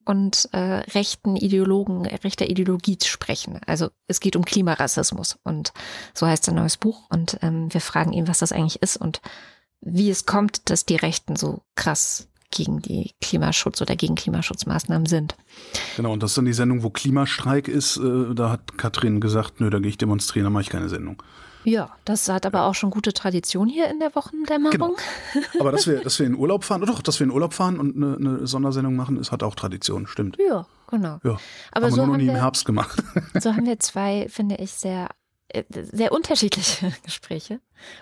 und äh, rechten Ideologen, rechter Ideologie sprechen. Also es geht um Klimarassismus und so heißt sein neues Buch. Und ähm, wir fragen ihn, was das eigentlich ist und wie es kommt, dass die Rechten so krass gegen die Klimaschutz oder gegen Klimaschutzmaßnahmen sind.
Genau, und das ist dann die Sendung, wo Klimastreik ist. Äh, da hat Katrin gesagt, nö, da gehe ich demonstrieren, da mache ich keine Sendung.
Ja, das hat aber auch schon gute Tradition hier in der Wochendämmerung. Genau.
Aber dass wir, dass wir in Urlaub fahren, doch, dass wir in Urlaub fahren und eine, eine Sondersendung machen, ist hat auch Tradition, stimmt.
Ja, genau.
Ja,
aber
haben
so
wir nur noch
haben
nie im
wir-
Herbst gemacht.
So haben wir zwei, finde ich, sehr, äh, sehr unterschiedliche Gespräche.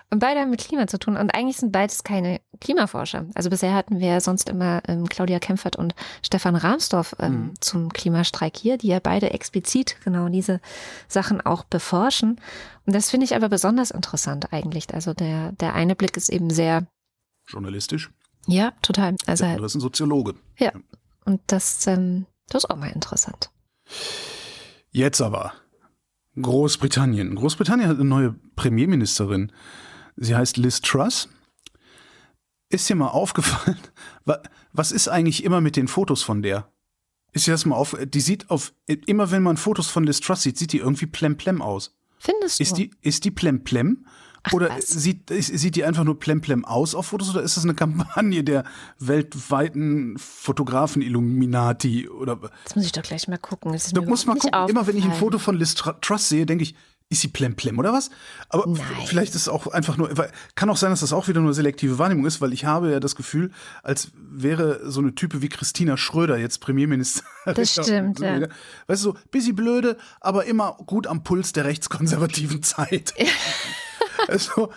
Und beide haben mit Klima zu tun. Und eigentlich sind beides keine Klimaforscher. Also bisher hatten wir sonst immer ähm, Claudia Kempfert und Stefan Rahmsdorf ähm,
Mhm.
zum Klimastreik hier, die ja beide explizit genau diese Sachen auch beforschen. Und das finde ich aber besonders interessant eigentlich. Also der, der eine Blick ist eben sehr,
Journalistisch.
ja, total. Also,
Der andere ist ein Soziologe.
und das, ähm, das ist auch mal interessant.
Jetzt aber. Großbritannien. Großbritannien hat eine neue Premierministerin. Sie heißt Liz Truss. Ist dir mal aufgefallen, wa- was ist eigentlich immer mit den Fotos von der? Ist dir das mal auf? Die sieht auf, immer wenn man Fotos von Liz Truss sieht, sieht die irgendwie plemplem aus.
Findest du?
Ist die, ist die plemplem?
Ach,
Oder
was?
sieht, sieht die einfach nur plemplem aus auf Fotos oder ist das eine Kampagne der weltweiten Fotografen-Illuminati? Oder
das muss ich doch gleich mal gucken. Das ist
Du musst mal gucken, immer wenn ich ein. Foto von Liz Tr- Truss sehe, denke ich, ist sie plemplem oder was? Aber
Nein.
vielleicht ist es auch einfach nur, weil- kann auch sein, dass das auch wieder nur selektive Wahrnehmung ist, weil ich habe ja das Gefühl, als wäre so eine Type wie Christina Schröder jetzt Premierministerin.
Das stimmt, ja.
Weißt du, so, bisschen blöde, aber immer gut am Puls der rechtskonservativen Zeit. also,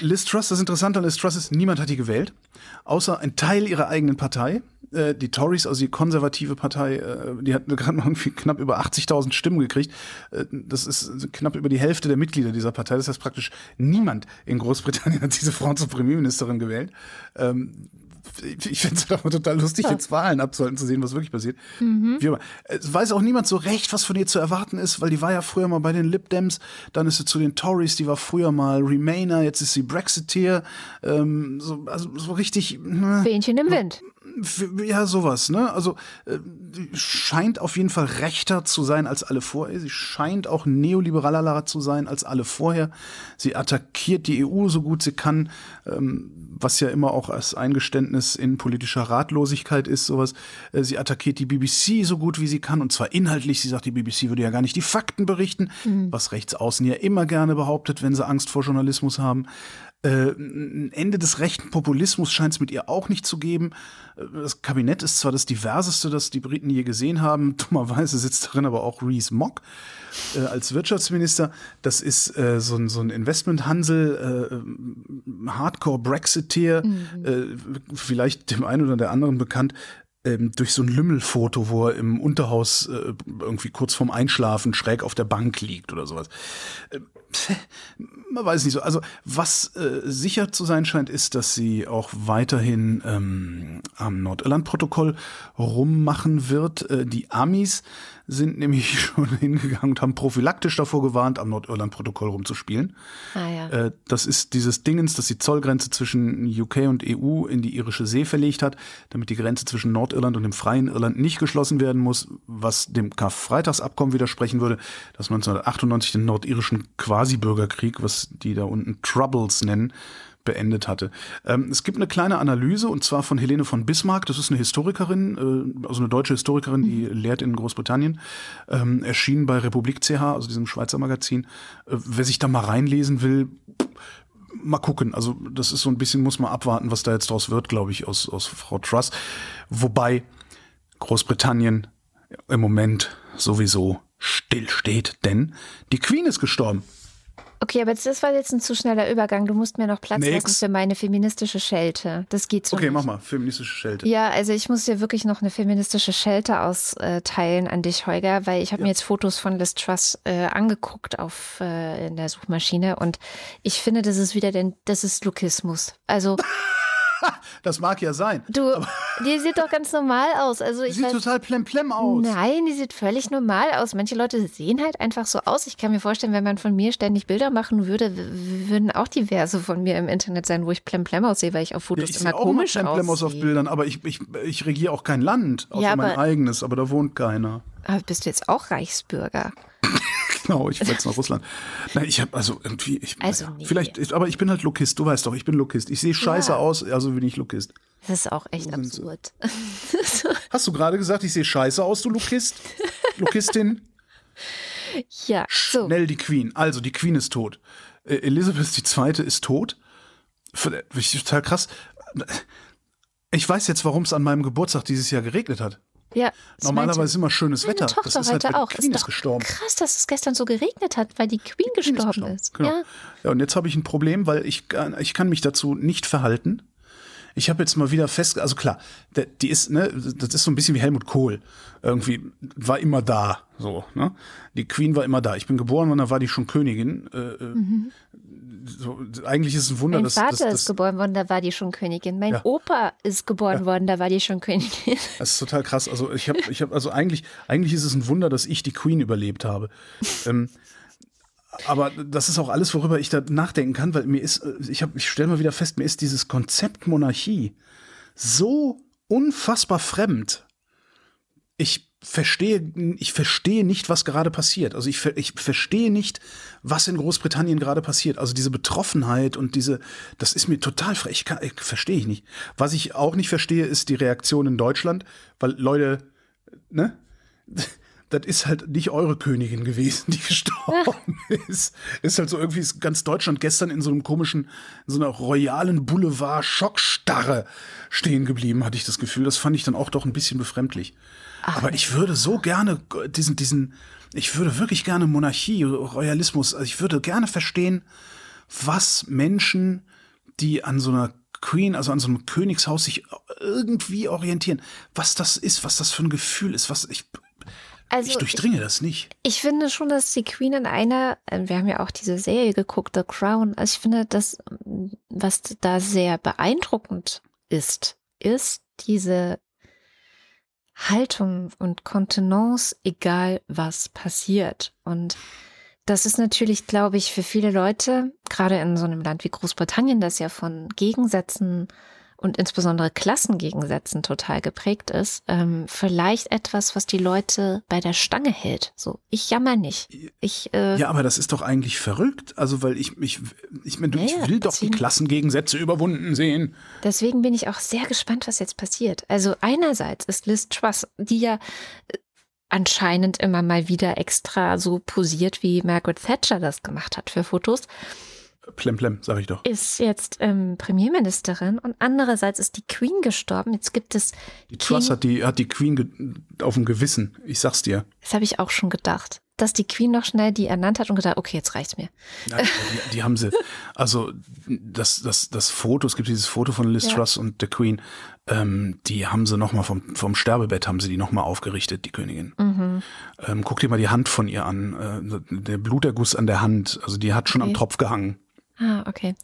Liz Truss, das Interessante an Liz Truss ist, niemand hat die gewählt, außer ein Teil ihrer eigenen Partei. Äh, Die Tories, also die konservative Partei, äh, die hat gerade mal irgendwie knapp über 80.000 Stimmen gekriegt. Äh, Das ist knapp über die Hälfte der Mitglieder dieser Partei. Das heißt praktisch niemand in Großbritannien hat diese Frau zur Premierministerin gewählt. Ich finde es aber total lustig, jetzt Wahlen abzuhalten, zu sehen, was wirklich passiert. Wie immer. Es weiß auch niemand so recht, was von ihr zu erwarten ist, weil die war ja früher mal bei den Lib Dems, dann ist sie zu den Tories, die war früher mal Remainer, jetzt ist sie Brexiteer. Ähm, so, also so richtig. ne,
Fähnchen im Wind.
Ja, sowas, ne? Also äh, scheint auf jeden Fall rechter zu sein als alle vorher. Sie scheint auch neoliberaler zu sein als alle vorher. Sie attackiert die EU so gut sie kann, ähm, was ja immer auch als Eingeständnis in politischer Ratlosigkeit ist, sowas. Äh, sie attackiert die BBC so gut wie sie kann und zwar inhaltlich. Sie sagt, die BBC würde ja gar nicht die Fakten berichten, was Rechtsaußen ja immer gerne behauptet, wenn sie Angst vor Journalismus haben. Äh, ein Ende des rechten Populismus scheint es mit ihr auch nicht zu geben. Äh, Das Kabinett ist zwar das diverseste, das die Briten je gesehen haben. Dummerweise sitzt darin aber auch Rees Mogg äh, als Wirtschaftsminister. Das ist äh, so ein, so ein Investmenthansel, äh, Hardcore-Brexiteer, äh, vielleicht dem einen oder der anderen bekannt. Ähm, durch so ein Lümmelfoto, wo er im Unterhaus äh, irgendwie kurz vorm Einschlafen schräg auf der Bank liegt oder sowas man weiß nicht so. Also was äh, sicher zu sein scheint, ist, dass sie auch weiterhin ähm, am Nordirland-Protokoll rummachen wird. Äh, die Amis sind nämlich schon hingegangen und haben prophylaktisch davor gewarnt, am Nordirland-Protokoll rumzuspielen.
Ah ja.
Äh, das ist dieses Dingens, das die Zollgrenze zwischen UK und EU in die irische See verlegt hat, damit die Grenze zwischen Nordirland und dem freien Irland nicht geschlossen werden muss, was dem Karfreitagsabkommen widersprechen würde, das 1998 den nordirischen Quasi-Bürgerkrieg, was die da unten Troubles nennen, beendet hatte. Ähm, es gibt eine kleine Analyse und zwar von Helene von Bismarck. Das ist eine Historikerin, äh, also eine deutsche Historikerin, die lehrt in Großbritannien. Ähm, erschienen bei Republik CH, also diesem Schweizer Magazin. Äh, wer sich da mal reinlesen will, mal gucken. Also das ist so ein bisschen, muss man abwarten, was da jetzt draus wird, glaube ich, aus, aus Frau Truss. Wobei Großbritannien im Moment sowieso still steht, denn die Queen ist gestorben.
Okay, aber das war jetzt ein zu schneller Übergang. Du musst mir noch Platz
Nix.
lassen für meine feministische Schelte. Das geht so
Okay,
nicht.
mach mal, feministische Schelte.
Ja, also ich muss dir wirklich noch eine feministische Schelte austeilen an dich, Holger, weil ich habe mir jetzt Fotos von Liz Truss äh, angeguckt auf äh, in der Suchmaschine und ich finde, das ist wieder denn das ist Lukismus. Also
Das mag ja sein.
du, die sieht doch ganz normal aus. Also ich
Sieht
weiß,
total plemplem aus.
Nein, die sieht völlig normal aus. Manche Leute sehen halt einfach so aus. Ich kann mir vorstellen, wenn man von mir ständig Bilder machen würde, würden auch diverse von mir im Internet sein, wo ich plemplem aussehe, weil ich auf
Ja,
Fotos
ich
immer
auch immer
komisch
plemplem aus auf. Bildern, aber ich, ich, ich regiere auch kein Land, außer
Ja,
mein
aber-
eigenes, aber da wohnt keiner.
Aber bist du jetzt auch Reichsbürger?
Genau, ich fahre jetzt nach Russland. Nein, ich habe also irgendwie, ich,
Also nee.
vielleicht, ich, aber ich bin halt Lokist, du weißt doch, ich bin Lokist. Ich sehe scheiße
Ja.
aus, also bin ich Lokist.
Das ist auch echt absurd.
Hast du gerade gesagt, ich sehe scheiße aus, du Lukist? Lukistin?
ja, so.
Schnell die Queen. Also, die Queen ist tot. Äh, Elisabeth II. ist tot. Total krass. Ich weiß jetzt, warum es an meinem Geburtstag dieses Jahr geregnet hat.
Ja,
Normalerweise ist immer schönes
meine
Wetter.
Tochter
das ist halt,
heute auch.
die Queen
ist
ist, gestorben.
krass, dass es gestern so geregnet hat, weil die Queen,
Die Queen
gestorben ist.
Genau.
Ja.
ja, und jetzt habe ich ein Problem, weil ich, kann- ich kann mich dazu nicht verhalten. Ich habe jetzt mal wieder fest, also klar, der, die ist, ne, das ist so ein bisschen wie Helmut Kohl. Irgendwie war immer da, so, ne? Die Queen war immer da. Ich bin geboren und da war die schon Königin. Äh, äh, so, eigentlich ist es ein Wunder,
Mein
dass,
Vater
dass,
ist
dass
geboren worden, da war die schon Königin. Mein
Ja.
Opa ist geboren worden, da war die schon Königin.
Das ist total krass. Also ich habe, ich habe, also eigentlich, eigentlich ist es ein Wunder, dass ich die Queen überlebt habe. ähm, aber das ist auch alles, worüber ich da nachdenken kann, weil mir ist, äh, ich habe, ich stelle mal wieder fest, mir ist dieses Konzept Monarchie so unfassbar fremd. Ich verstehe, ich verstehe nicht, was gerade passiert. Also ich, ich verstehe nicht, was in Großbritannien gerade passiert. Also diese Betroffenheit und diese, das ist mir total frei. Ich, kann- ich verstehe ich nicht. Was ich auch nicht verstehe, ist die Reaktion in Deutschland, weil Leute, ne? Das ist halt nicht eure Königin gewesen, die gestorben ist. Ist halt so irgendwie ist ganz Deutschland gestern in so einem komischen, in so einer royalen Boulevard-Schockstarre stehen geblieben, hatte ich das Gefühl. Das fand ich dann auch doch ein bisschen befremdlich. Aber ich würde so gerne diesen, diesen, ich würde wirklich gerne Monarchie, Royalismus, also ich würde gerne verstehen, was Menschen, die an so einer Queen, also an so einem Königshaus sich irgendwie orientieren, was das ist, was das für ein Gefühl ist, was ich,
Also
ich durchdringe das nicht.
Ich finde schon, dass die Queen in einer, äh, wir haben ja auch diese Serie geguckt, The Crown, also ich finde, dass mm, was da sehr beeindruckend ist, ist diese Haltung und Kontenance, egal was passiert. Und das ist natürlich, glaube ich, für viele Leute, gerade in so einem Land wie Großbritannien, das ja von Gegensätzen und insbesondere Klassengegensätzen total geprägt ist, ähm, vielleicht etwas, was die Leute bei der Stange hält. So, ich jammer nicht. Ich, äh,
Ja, aber das ist doch eigentlich verrückt. Also, weil ich, ich, ich, meine, ich
Ja, ja,
will doch die Klassengegensätze überwunden sehen.
Deswegen bin ich auch sehr gespannt, was jetzt passiert. Also einerseits ist Liz Truss, die ja äh, anscheinend immer mal wieder extra so posiert, wie Margaret Thatcher das gemacht hat für Fotos,
Plem, plem, sag ich doch.
ist jetzt ähm, Premierministerin und andererseits ist die Queen gestorben. Jetzt gibt es,
Die Truss hat die, hat die Queen auf dem Gewissen. Ich sag's dir.
das habe ich auch schon gedacht, dass die Queen noch schnell die ernannt hat und gedacht, okay, jetzt reicht's mir.
Nein, die, die haben sie. Also das, das, das Foto, es gibt dieses Foto von Liz
Ja.
Truss und der Queen. Ähm, die haben sie noch mal vom, vom Sterbebett haben sie die noch mal aufgerichtet, die Königin.
Mhm.
Ähm, guck dir mal die Hand von ihr an. Äh, der Bluterguss an der Hand. Also die hat schon am
Okay.
Tropf gehangen.
Ah, okay.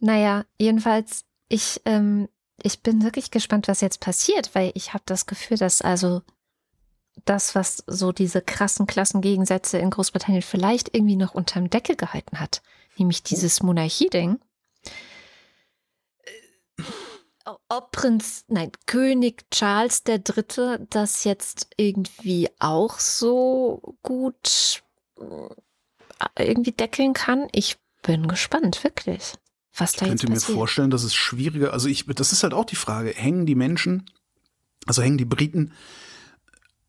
Naja, jedenfalls, ich, ähm, ich bin wirklich gespannt, was jetzt passiert, weil ich habe das Gefühl, dass also das, was so diese krassen Klassengegensätze in Großbritannien vielleicht irgendwie noch unterm Deckel gehalten hat, nämlich dieses Monarchie-Ding. Äh, Ob Prinz, nein, König Charles Dritte das jetzt irgendwie auch so gut äh, irgendwie deckeln kann, ich bin gespannt, wirklich, was
Ich
da jetzt
könnte mir
passiert.
vorstellen, dass es schwieriger, also ich, das ist halt auch die Frage, hängen die Menschen, also hängen die Briten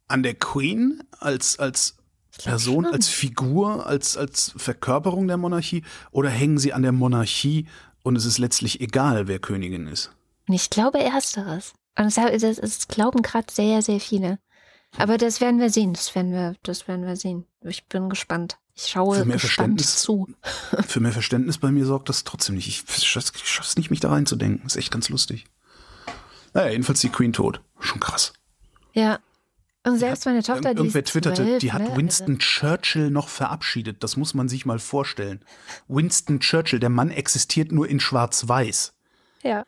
an der Queen als, als
Ich
Person,
schon.
als Figur, als, als Verkörperung der Monarchie oder hängen sie an der Monarchie und es ist letztlich egal, wer Königin ist?
Ich glaube ersteres. Und das, das, das glauben gerade sehr, sehr viele. Aber das werden wir sehen. Das werden wir, das werden wir sehen. Ich bin gespannt. Ich schaue
Für mehr Verständnis.
zu.
Für mehr Verständnis bei mir sorgt das trotzdem nicht. Ich schaff's ich schaff's nicht, mich da reinzudenken. Ist echt ganz lustig. Naja, jedenfalls die Queen tot. Schon krass.
Ja. Und selbst meine Tochter, die
Irgendwer twitterte,
12,
die hat
ne?
Winston Churchill noch verabschiedet. Das muss man sich mal vorstellen. Winston Churchill, der Mann existiert nur in Schwarz-Weiß.
Also, ja.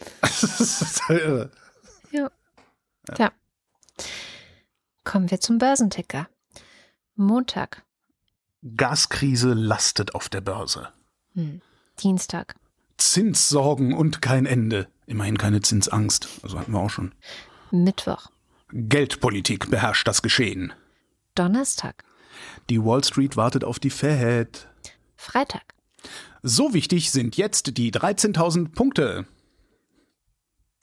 Das ist halt irre.
Ja. Tja. Kommen wir zum Börsenticker. Montag,
Gaskrise lastet auf der Börse.
hm. Dienstag,
Zinssorgen und kein Ende. Immerhin keine Zinsangst. Also hatten wir auch schon.
Mittwoch,
Geldpolitik beherrscht das Geschehen.
Donnerstag,
Die Wall Street wartet auf die Fed.
Freitag,
So wichtig sind jetzt die 13.000 Punkte.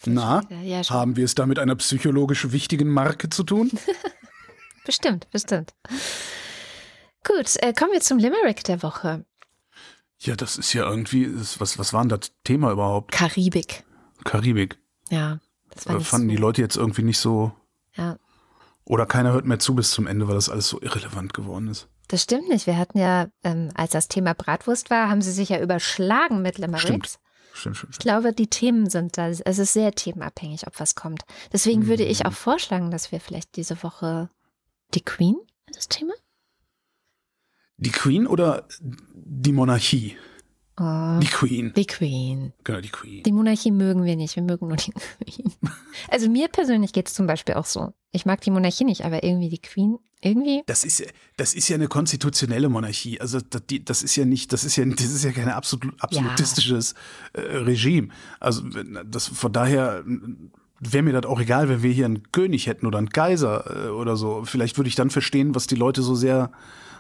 Na,
Ja,
haben wir es da mit einer psychologisch wichtigen Marke zu tun?
Bestimmt, bestimmt. Gut, äh, kommen wir zum Limerick der Woche.
Ja, das ist ja irgendwie, das- was, was war denn das Thema überhaupt?
Karibik.
Karibik.
Ja, das war
Äh, Fanden
so.
die Leute jetzt irgendwie nicht so,
Ja,
oder keiner hört mehr zu bis zum Ende, weil das alles so irrelevant geworden ist.
das stimmt nicht. Wir hatten ja, ähm, als das Thema Bratwurst war, haben sie sich ja überschlagen mit Limericks.
Stimmt. Stimmt, stimmt,
Ich glaube, die Themen sind da, es ist sehr themenabhängig, ob was kommt. Deswegen würde ich auch vorschlagen, dass wir vielleicht diese Woche die Queen das Thema?
Die Queen oder die Monarchie?
Oh,
Die Queen.
die Queen.
Genau, die Queen.
Die Monarchie mögen wir nicht, wir mögen nur die Queen. Also mir persönlich geht es zum Beispiel auch so. Ich mag die Monarchie nicht, aber irgendwie die Queen, irgendwie.
Das ist, ja- das ist ja eine konstitutionelle Monarchie. Also das, das ist ja nicht, das ist ja, das ist ja kein absolut, absolutistisches äh, Regime. Also das von daher wäre mir das auch egal, wenn wir hier einen König hätten oder einen Kaiser äh, oder so. Vielleicht würde ich dann verstehen, was die Leute so sehr,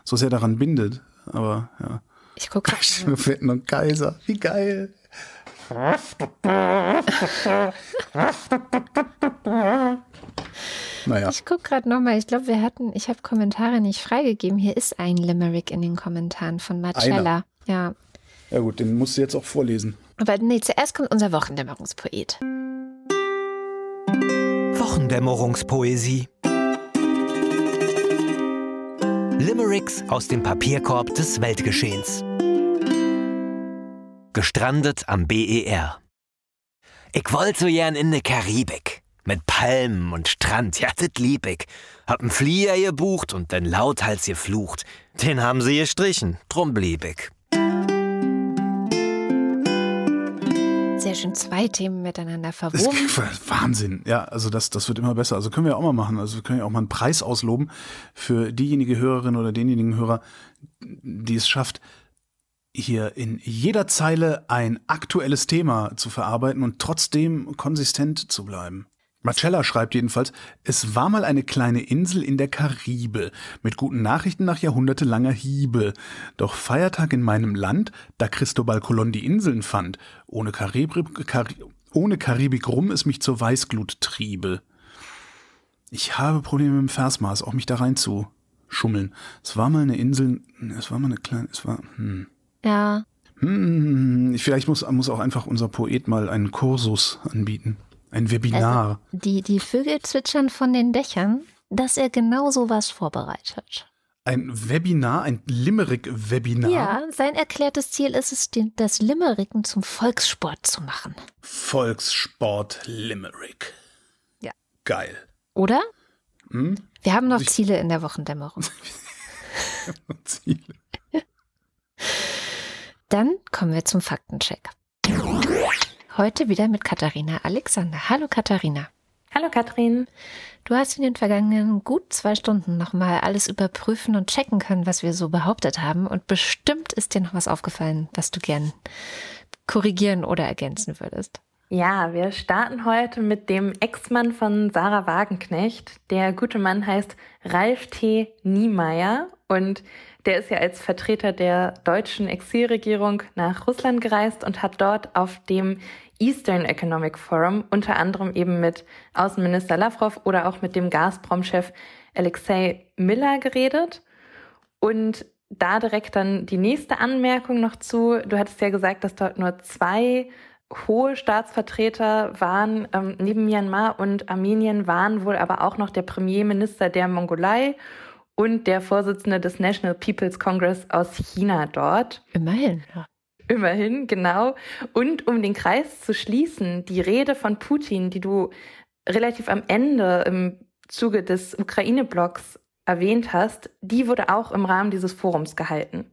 so sehr daran bindet. Aber ja,
Ich gucke
wir hätten einen Kaiser. Wie geil. Naja.
ich guck gerade nochmal. Ich glaube, wir hatten, ich habe Kommentare nicht freigegeben. Hier ist ein Limerick in den Kommentaren von Marcella. Ja.
Ja gut, den musst du jetzt auch vorlesen.
Aber nee, zuerst kommt unser Wochendämmerungspoet.
Wochendämmerungspoesie. Limericks aus dem Papierkorb des Weltgeschehens. Gestrandet am BER. Ich wollt so gern in ne Karibik. Mit Palmen und Strand, ja, das lieb ich. Hab n Flieger gebucht und den lauthals geflucht. Den haben sie gestrichen, drum blieb ich.
Sehr schön, zwei Themen miteinander verwoben.
ist Wahnsinn. Ja, also das, das wird immer besser. Also können wir auch mal machen. Also wir können ja auch mal einen Preis ausloben für diejenige Hörerin oder denjenigen Hörer, die es schafft, hier in jeder Zeile ein aktuelles Thema zu verarbeiten und trotzdem konsistent zu bleiben. Marcella schreibt jedenfalls, es war mal eine kleine Insel in der Karibe mit guten Nachrichten nach jahrhundertelanger Hiebe. Doch Feiertag in meinem Land, da Cristobal Colon die Inseln fand, ohne Karibik, Kari ohne Karibik rum es mich zur Weißglut triebe. Ich habe Probleme mit dem Versmaß, auch mich da rein zu schummeln. Es war mal eine Insel, es war mal eine kleine, es war, hm.
Ja,
Hm, vielleicht muss, muss auch einfach unser Poet mal einen Kursus anbieten. Ein Webinar.
die, die Vögel zwitschern von den Dächern, dass er genau sowas vorbereitet.
Ein Webinar, ein Limerick-Webinar.
Ja, sein erklärtes Ziel ist es, den, das Limmericken zum Volkssport zu machen.
Volkssport Limerick.
Ja.
Geil.
Oder?
Hm?
Wir haben noch
Ich-
Ziele in der Wochendämmerung.
Ziele.
Dann kommen wir zum Faktencheck. Heute wieder mit Katharina Alexander. Hallo Katharina.
Hallo Katrin.
Du hast in den vergangenen gut zwei Stunden nochmal alles überprüfen und checken können, was wir so behauptet haben. Und bestimmt ist dir noch was aufgefallen, was du gern korrigieren oder ergänzen würdest.
Ja, wir starten heute mit dem Ex-Mann von Sarah Wagenknecht. Der gute Mann heißt Ralf T. Niemeyer und der ist ja als Vertreter der deutschen Exilregierung nach Russland gereist und hat dort auf dem Eastern Economic Forum unter anderem eben mit Außenminister Lavrov oder auch mit dem Gazprom-Chef Alexei Miller geredet. Und da direkt dann die nächste Anmerkung noch zu. Du hattest ja gesagt, dass dort nur zwei hohe Staatsvertreter waren. Ähm, neben Myanmar und Armenien waren wohl aber auch noch der Premierminister der Mongolei und der Vorsitzende des National People's Congress aus China dort.
Immerhin. Ja.
Immerhin, genau. Und um den Kreis zu schließen, die Rede von Putin, die du relativ am Ende im Zuge des Ukraine-Blocks erwähnt hast, die wurde auch im Rahmen dieses Forums gehalten.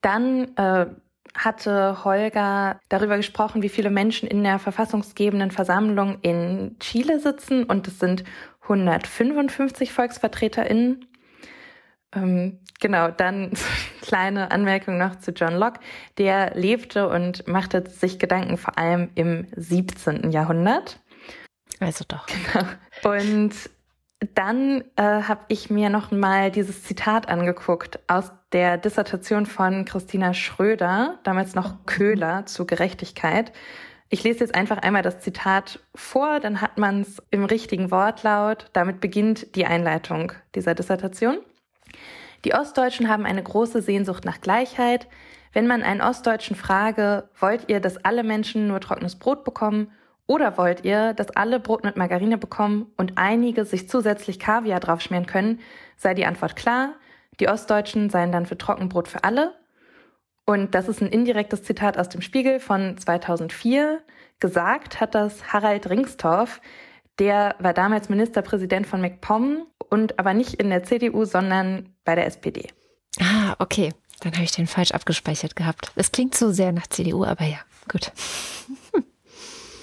Dann äh, hatte Holger darüber gesprochen, wie viele Menschen in der verfassungsgebenden Versammlung in Chile sitzen und es sind 155 VolksvertreterInnen. Ähm, genau, dann kleine Anmerkung noch zu John Locke. Der lebte und machte sich Gedanken vor allem im 17. Jahrhundert.
Also doch.
Und dann äh, habe ich mir noch mal dieses Zitat angeguckt aus der Dissertation von Christina Schröder, damals noch Köhler zu Gerechtigkeit. Ich lese jetzt einfach einmal das Zitat vor, dann hat man es im richtigen Wortlaut. Damit beginnt die Einleitung dieser Dissertation. Die Ostdeutschen haben eine große Sehnsucht nach Gleichheit. Wenn man einen Ostdeutschen frage, wollt ihr, dass alle Menschen nur trockenes Brot bekommen oder wollt ihr, dass alle Brot mit Margarine bekommen und einige sich zusätzlich Kaviar draufschmieren können, sei die Antwort klar. Die Ostdeutschen seien dann für Trockenbrot für alle und das ist ein indirektes Zitat aus dem Spiegel von 2004. Gesagt hat das Harald Ringstorff. Der war damals Ministerpräsident von MacPom und aber nicht in der CDU, sondern bei der SPD.
Ah, okay. Dann habe ich den falsch abgespeichert gehabt. Es klingt so sehr nach CDU, aber ja, gut.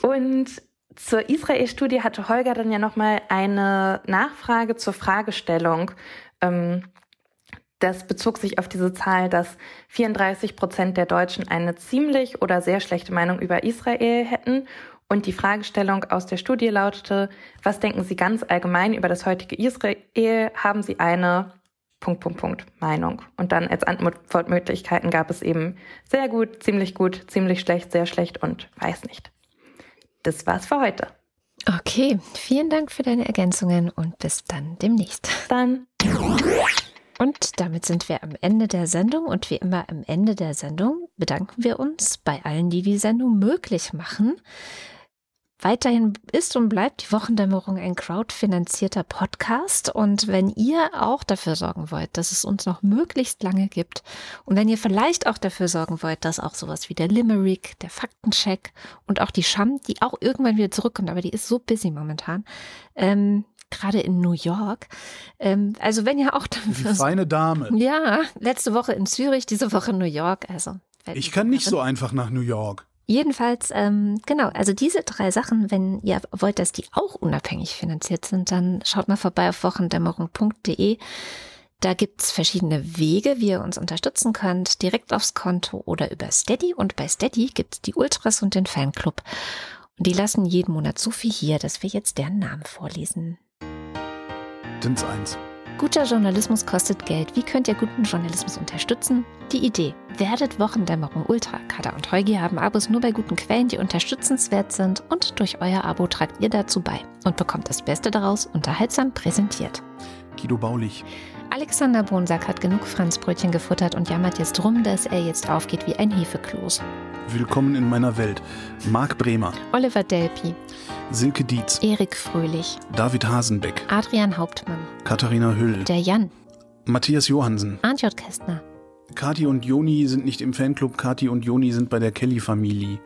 und zur Israel-Studie hatte Holger dann ja nochmal eine Nachfrage zur Fragestellung ähm, das bezog sich auf diese Zahl, dass 34 Prozent der Deutschen eine ziemlich oder sehr schlechte Meinung über Israel hätten. Und die Fragestellung aus der Studie lautete, was denken Sie ganz allgemein über das heutige Israel? Haben Sie eine Punkt, Punkt, Punkt Meinung? Und dann als Antwortmöglichkeiten gab es eben sehr gut, ziemlich gut, ziemlich schlecht, sehr schlecht und weiß nicht. Das war's für heute.
Okay, vielen Dank für deine Ergänzungen und bis dann demnächst.
Dann.
Und damit sind wir am Ende der Sendung. Und wie immer am Ende der Sendung bedanken wir uns bei allen, die die Sendung möglich machen. Weiterhin ist und bleibt die Wochendämmerung ein crowdfinanzierter Podcast. Und wenn ihr auch dafür sorgen wollt, dass es uns noch möglichst lange gibt und wenn ihr vielleicht auch dafür sorgen wollt, dass auch sowas wie der Limerick, der Faktencheck und auch die Scham, die auch irgendwann wieder zurückkommt, aber die ist so busy momentan, ähm, gerade in New York. Ähm, also wenn ihr auch
dafür. Die feine Dame.
Ja, letzte Woche in Zürich, diese Woche in New York. Also
ich kann nicht so einfach nach New York.
Jedenfalls, ähm, genau, also diese drei Sachen, wenn ihr wollt, dass die auch unabhängig finanziert sind, dann schaut mal vorbei auf wochendämmerung.de. Da gibt's verschiedene Wege, wie ihr uns unterstützen könnt, direkt aufs Konto oder über Steady. Und bei Steady gibt's die Ultras und den Fanclub. Und die lassen jeden Monat so viel hier, dass wir jetzt deren Namen vorlesen.
Dins 1.
Guter Journalismus kostet Geld. Wie könnt ihr guten Journalismus unterstützen? Die Idee. Werdet Wochendämmerung Ultra. Kada und Heugi haben Abos nur bei guten Quellen, die unterstützenswert sind und durch euer Abo tragt ihr dazu bei und bekommt das Beste daraus unterhaltsam präsentiert.
Guido Baulich.
Alexander Bonsack hat genug Franzbrötchen gefuttert und jammert jetzt rum, dass er jetzt aufgeht wie ein Hefekloß.
Willkommen in meiner Welt. Marc Bremer.
Oliver Delpi.
Silke Dietz.
Erik Fröhlich.
David Hasenbeck.
Adrian Hauptmann.
Katharina Hüll.
Der Jan.
Matthias Johansen.
Arndt J. Kästner.
Kati und Joni sind nicht im Fanclub. Kati und Joni sind bei der Kelly-Familie.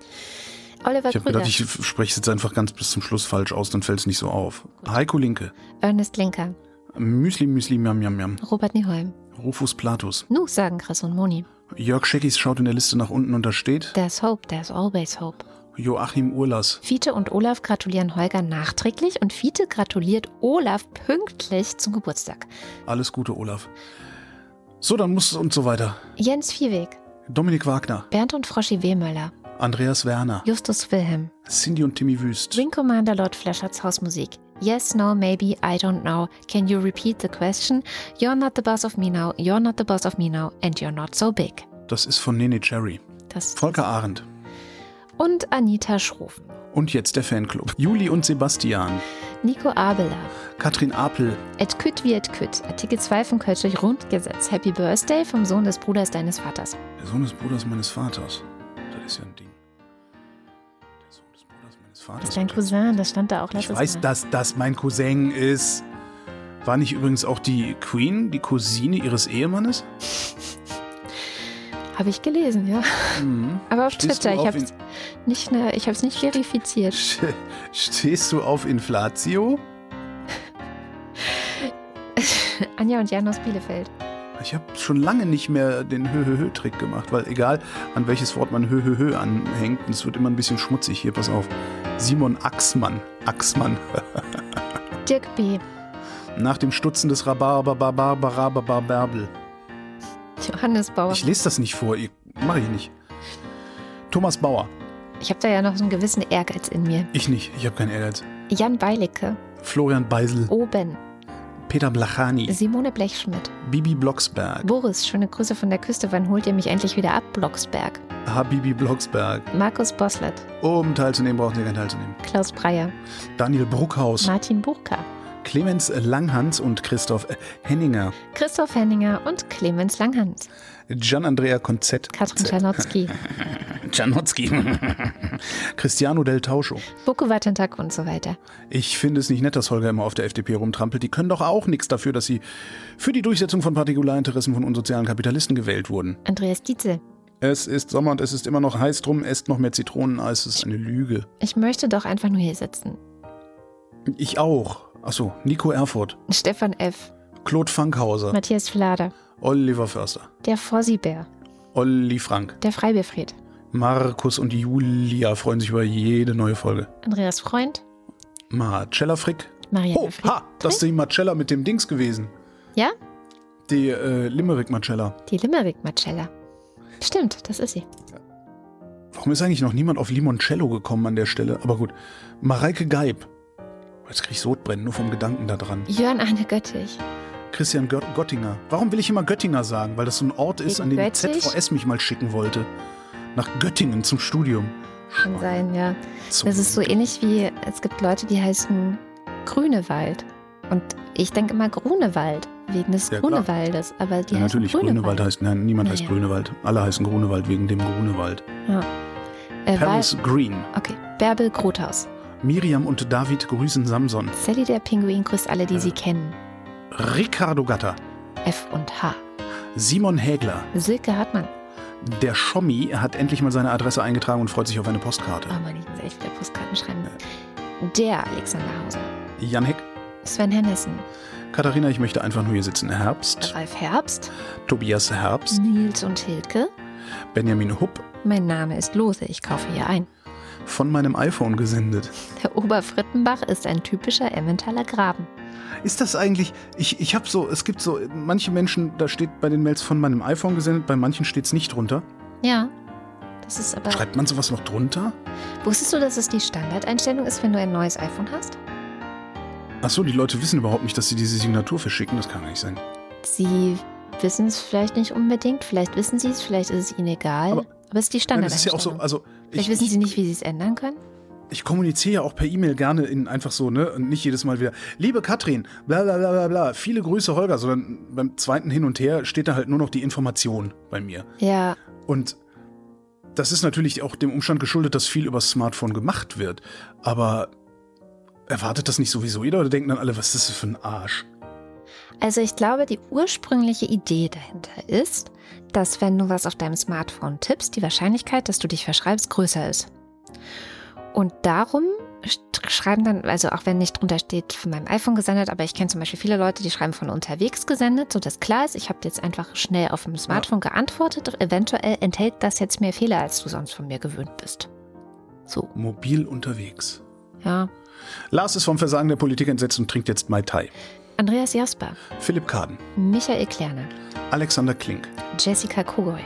Oliver
ich habe gedacht, ich spreche es jetzt einfach ganz bis zum Schluss falsch aus, dann fällt es nicht so auf. Gut. Heiko Linke.
Ernest Linker.
Müsli, Müsli, Miam, Miam, Miam.
Robert Nieholm.
Rufus Platus.
Nu, sagen Chris und Moni.
Jörg Scheckis schaut in der Liste nach unten und da steht.
There's hope, there's always hope.
Joachim Urlas.
Fiete und Olaf gratulieren Holger nachträglich und Fiete gratuliert Olaf pünktlich zum Geburtstag.
Alles Gute, Olaf. So, dann muss es und so weiter.
Jens Viehweg.
Dominik Wagner.
Bernd und Froschi Wehmöller.
Andreas Werner.
Justus Wilhelm.
Cindy und Timmy Wüst.
Wing Commander Lord Fleschards Hausmusik. Yes, no, maybe, I don't know. Can you repeat the question? You're not the boss of me now, you're not the boss of me now, and you're not so big.
Das ist von Nene Cherry.
Das
Volker Arendt.
Und Anita Schrofen.
Und jetzt der Fanclub. Juli und Sebastian.
Nico Abeler.
Katrin Apel.
Et küt wie et küt. Artikel 2 vom Kölschlich Grundgesetz. Happy Birthday vom Sohn des Bruders deines Vaters.
Der Sohn des Bruders meines Vaters. Das ist ja ein Ding.
Vaters. Das ist dein Cousin, das stand da auch letztes
Ich weiß,
Mal.
dass das mein Cousin ist. War nicht übrigens auch die Queen, die Cousine ihres Ehemannes?
Habe ich gelesen, ja. Mhm. Aber auf Stehst Twitter. Ich habe es nicht, ne, nicht verifiziert.
Stehst du auf Inflatio?
Anja und Jan aus Bielefeld.
Ich habe schon lange nicht mehr den Hö-Hö-Hö-Trick gemacht, weil egal an welches Wort man Hö-Hö-Hö anhängt, es wird immer ein bisschen schmutzig. Hier, pass auf. Simon Axmann. Axmann.
Dirk B.
Nach dem Stutzen des Rhabarber-Barbel.
Johannes Bauer.
Ich lese das nicht vor, mache ich nicht. Thomas Bauer.
Ich habe da ja noch so einen gewissen Ehrgeiz in mir.
Ich nicht, ich habe keinen Ehrgeiz.
Jan Beilicke.
Florian Beisel.
Oben.
Peter Blachani,
Simone Blechschmidt.
Bibi Blocksberg,
Boris, schöne Grüße von der Küste. Wann holt ihr mich endlich wieder ab, Blocksberg?
Habibi Blocksberg.
Markus Boslett.
Um teilzunehmen, brauchen Sie kein teilzunehmen.
Klaus Breyer.
Daniel Bruckhaus,
Martin Buchka.
Clemens Langhans und Christoph Henninger.
Christoph Henninger und Clemens Langhans.
Gian Andrea Konzett.
Katrin Czernotzki.
Czarnotzki. Cristiano del Tauscho.
Boko Watentak und so weiter.
Ich finde es nicht nett, dass Holger immer auf der FDP rumtrampelt. Die können doch auch nichts dafür, dass sie für die Durchsetzung von Partikularinteressen von unsozialen Kapitalisten gewählt wurden.
Andreas Dietzel.
Es ist Sommer und es ist immer noch heiß drum, esst noch mehr Zitroneneis. Es ist eine Lüge.
Ich möchte doch einfach nur hier sitzen.
Ich auch. Achso, Nico Erfurt,
Stefan F.,
Claude Fankhauser,
Matthias Flader,
Oliver Förster,
der Fossibär,
Olli Frank,
der Freibierfried,
Markus und Julia freuen sich über jede neue Folge.
Andreas Freund,
Marcella Frick.
Marianne
Oh,
Fried.
ha, das ist die Marcella mit dem Dings gewesen.
Ja,
Die äh, Limerick Marcella.
die Limerick Marcella. Stimmt, das ist sie.
Warum ist eigentlich noch niemand auf Limoncello gekommen an der Stelle? Aber gut. Mareike Geib. Jetzt krieg ich Sodbrennen, nur vom Gedanken da dran.
Jörn Arne Göttich,
Christian Gött Göttinger. Warum will ich immer Göttinger sagen? Weil das so ein Ort ist, an den die? ZVS mich mal schicken wollte. Nach Göttingen zum Studium.
kann sein, ja.
Zum-
Das ist so ähnlich wie, es gibt Leute, die heißen Grünewald. Und ich denke immer Grunewald, wegen des
Ja.
Grunewaldes. Aber die
Ja, natürlich,
Grünewald.
Grünewald heißt, nein, niemand heißt
Naja.
Grünewald. Alle heißen Grunewald wegen dem Grunewald.
Äh,
Paris Green.
Okay, Bärbel Grothaus.
Miriam und David grüßen Samson.
Sally der Pinguin grüßt alle, die sie kennen.
Ricardo Gatter.
F und H.
Simon Hägler.
Silke Hartmann.
Der Schommi hat endlich mal seine Adresse eingetragen und freut sich auf eine Postkarte.
Oh Mann, ich muss echt wieder Postkarten schreiben. Der Alexander Hauser.
Jan Heck.
Sven Hennissen.
Katharina, ich möchte einfach nur hier sitzen. Herbst.
Ralf Herbst.
Tobias Herbst.
Nils und Hilke.
Benjamin Hupp.
Mein Name ist Lose, ich kaufe hier ein.
Von meinem iPhone gesendet.
Der Oberfrittenbach ist ein typischer Emmentaler Graben.
Ist das eigentlich, ich, ich habe so, es gibt so, manche Menschen, da steht bei den Mails von meinem iPhone gesendet, bei manchen steht es nicht drunter.
Ja. Das ist aber.
Schreibt man sowas noch drunter?
Wusstest du, dass es die Standardeinstellung ist, wenn du ein neues iPhone hast?
Achso, die Leute wissen überhaupt nicht, dass sie diese Signatur verschicken. Das kann gar nicht sein.
Sie wissen es vielleicht nicht unbedingt, vielleicht wissen sie es, vielleicht ist es ihnen egal.
Aber-
Aber, es ist die
Nein, das ist ja
Standardeinstellung.
auch so, also
vielleicht
ich,
wissen sie nicht, wie sie es ändern können.
Ich kommuniziere ja auch per E-Mail gerne in einfach so, ne? Und nicht jedes Mal wieder, liebe Katrin, bla bla bla bla bla, viele Grüße Holger, sondern beim zweiten Hin und Her steht da halt nur noch die Information bei mir.
Ja,
Und das ist natürlich auch dem Umstand geschuldet, dass viel übers Smartphone gemacht wird. Aber erwartet das nicht sowieso jeder oder denken dann alle, was ist das für ein Arsch?
Also ich glaube, die ursprüngliche Idee dahinter ist, dass wenn du was auf deinem Smartphone tippst, die Wahrscheinlichkeit, dass du dich verschreibst, größer ist. Und darum schreiben dann, also auch wenn nicht drunter steht von meinem iPhone gesendet, aber ich kenne zum Beispiel viele Leute, die schreiben von unterwegs gesendet, sodass klar ist, ich habe jetzt einfach schnell auf dem Smartphone geantwortet, eventuell enthält das jetzt mehr Fehler, als du sonst von mir gewöhnt bist. So,
Mobil unterwegs.
ja.
Lars ist vom Versagen der Politik entsetzt und trinkt jetzt Mai Tai.
Andreas Jasper,
Philipp Kaden,
Michael Klerne,
Alexander Klink,
Jessica Kogoy,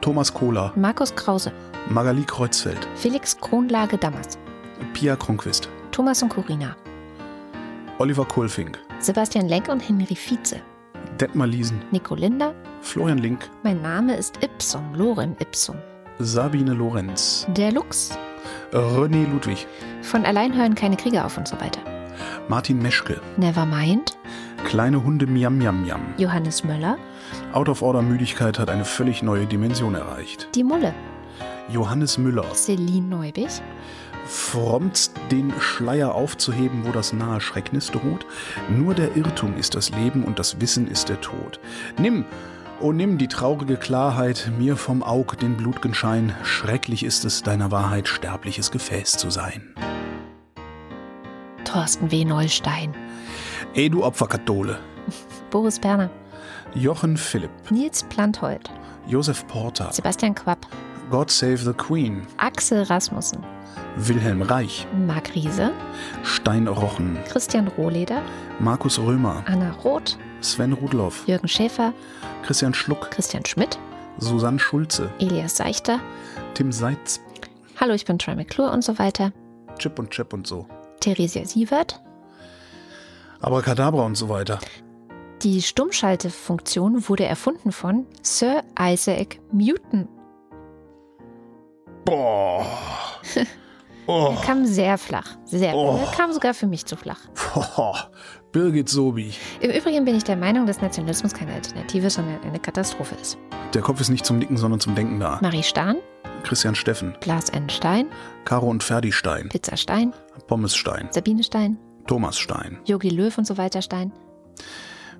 Thomas Kohler,
Markus Krause,
Magali Kreuzfeld,
Felix Kronlage Dammers,
Pia Kronquist,
Thomas und Corina,
Oliver Kohlfink,
Sebastian Lenk und Henry Vize,
Detmar Liesen,
Nico Linder,
Florian Link,
mein Name ist Ipsum, Lorem Ipsum,
Sabine Lorenz,
der Lux,
René Ludwig,
von allein hören keine Kriege auf und so weiter,
Martin Meschke,
Nevermind,
Kleine Hunde Miam Miam Miam.
Johannes Möller,
Out of Order Müdigkeit hat eine völlig neue Dimension erreicht.
die Mulle,
Johannes Müller,
Celine Neubich,
frommt den Schleier aufzuheben, wo das nahe Schrecknis droht. Nur der Irrtum ist das Leben und das Wissen ist der Tod. Nimm, oh nimm die traurige Klarheit, mir vom Aug den blutgen Schein. Schrecklich ist es, deiner Wahrheit sterbliches Gefäß zu sein.
Thorsten W. Neustein,
Ey, du Opferkathole.
Boris Berner,
Jochen Philipp,
Nils Planthold,
Josef Porter,
Sebastian Quapp,
God Save the Queen,
Axel Rasmussen,
Wilhelm Reich,
Marc Riese,
Stein Rochen,
Christian Rohleder,
Markus Römer,
Anna Roth,
Sven Rudloff,
Jürgen Schäfer,
Christian Schluck,
Christian Schmidt,
Susanne Schulze,
Elias Seichter,
Tim Seitz,
Hallo, ich bin Troy McClure und so weiter,
Chip und Chap und so.
Theresia Sievert,
Abracadabra und so weiter.
Die Stummschaltefunktion wurde erfunden von Sir Isaac Newton.
Boah. Oh.
Er kam sehr flach. Sehr.
Oh.
Er kam sogar für mich zu flach.
Boah. Birgit Sobi.
Im Übrigen bin ich der Meinung, dass Nationalismus keine Alternative, sondern eine Katastrophe ist.
Der Kopf ist nicht zum Nicken, sondern zum Denken da.
Marie Stahn,
Christian Steffen,
Blas N. Stein,
Caro und Ferdi Stein,
Pizza Stein,
Pommes Stein,
Sabine Stein,
Thomas Stein.
Yogi Löw und so weiter Stein,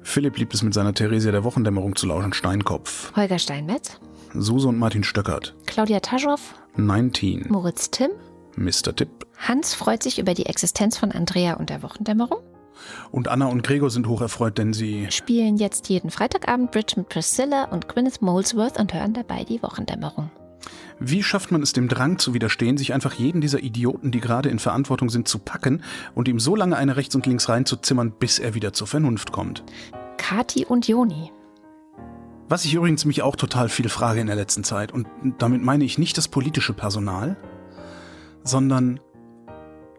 Philipp liebt es mit seiner Theresia der Wochendämmerung zu lauschen, Steinkopf.
Holger Steinmetz,
Suse und Martin Stöckert.
Claudia Taschow,
19.
Moritz Timm,
Mr. Tipp.
Hans freut sich über die Existenz von Andrea und der Wochendämmerung,
Und Anna und Gregor sind hocherfreut, denn sie.
spielen jetzt jeden Freitagabend Bridge mit Priscilla und Gwyneth Molesworth und hören dabei die Wochendämmerung.
Wie schafft man es dem Drang zu widerstehen, sich einfach jeden dieser Idioten, die gerade in Verantwortung sind, zu packen und ihm so lange eine rechts und links reinzuzimmern, bis er wieder zur Vernunft kommt?
Kati und Joni.
Was ich übrigens mich auch total viel frage in der letzten Zeit, und damit meine ich nicht das politische Personal, sondern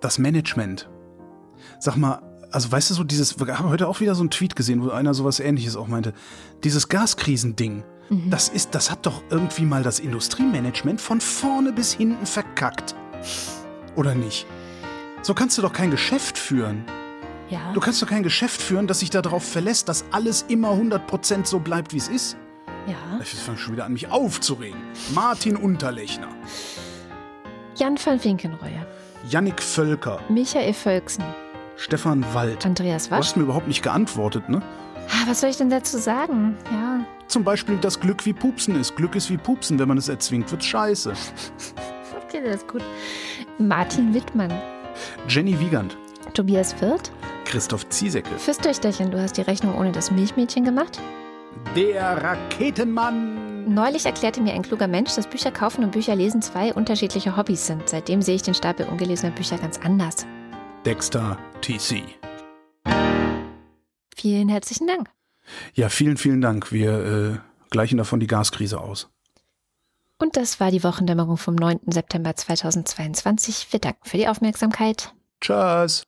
das Management. Sag mal, also weißt du so dieses, wir haben heute auch wieder so einen Tweet gesehen, wo einer sowas ähnliches auch meinte, dieses Gaskrisending, das ist, das hat doch irgendwie mal das Industriemanagement von vorne bis hinten verkackt. Oder nicht? So kannst du doch kein Geschäft führen.
Ja.
Du kannst doch kein Geschäft führen, das sich darauf verlässt, dass alles immer 100% so bleibt, wie es ist.
ja.
Ich fange schon wieder an, mich aufzuregen. Martin Unterlechner,
Jan van Finkenreue,
Yannick Völker,
Michael Völksen,
Stefan Wald.
Andreas
Du
Wasch.
hast mir überhaupt nicht geantwortet, ne?
Ah, was soll ich denn dazu sagen? Ja.
Zum Beispiel, dass Glück wie Pupsen ist. Glück ist wie Pupsen. Wenn man es erzwingt, wird's scheiße.
Okay, das ist gut. Martin Wittmann,
Jenny Wiegand,
Tobias Wirth,
Christoph Ziesecke,
Fürstöchterchen, du hast die Rechnung ohne das Milchmädchen gemacht.
der Raketenmann.
Neulich erklärte mir ein kluger Mensch, dass Bücher kaufen und Bücher lesen zwei unterschiedliche Hobbys sind. Seitdem sehe ich den Stapel ungelesener Bücher ganz anders.
Dexter TC.
Vielen herzlichen Dank.
Ja, vielen, vielen Dank. Wir äh, gleichen davon die Gaskrise aus.
Und das war die Wochendämmerung vom 9. September 2022. Wir danken für die Aufmerksamkeit.
Tschüss.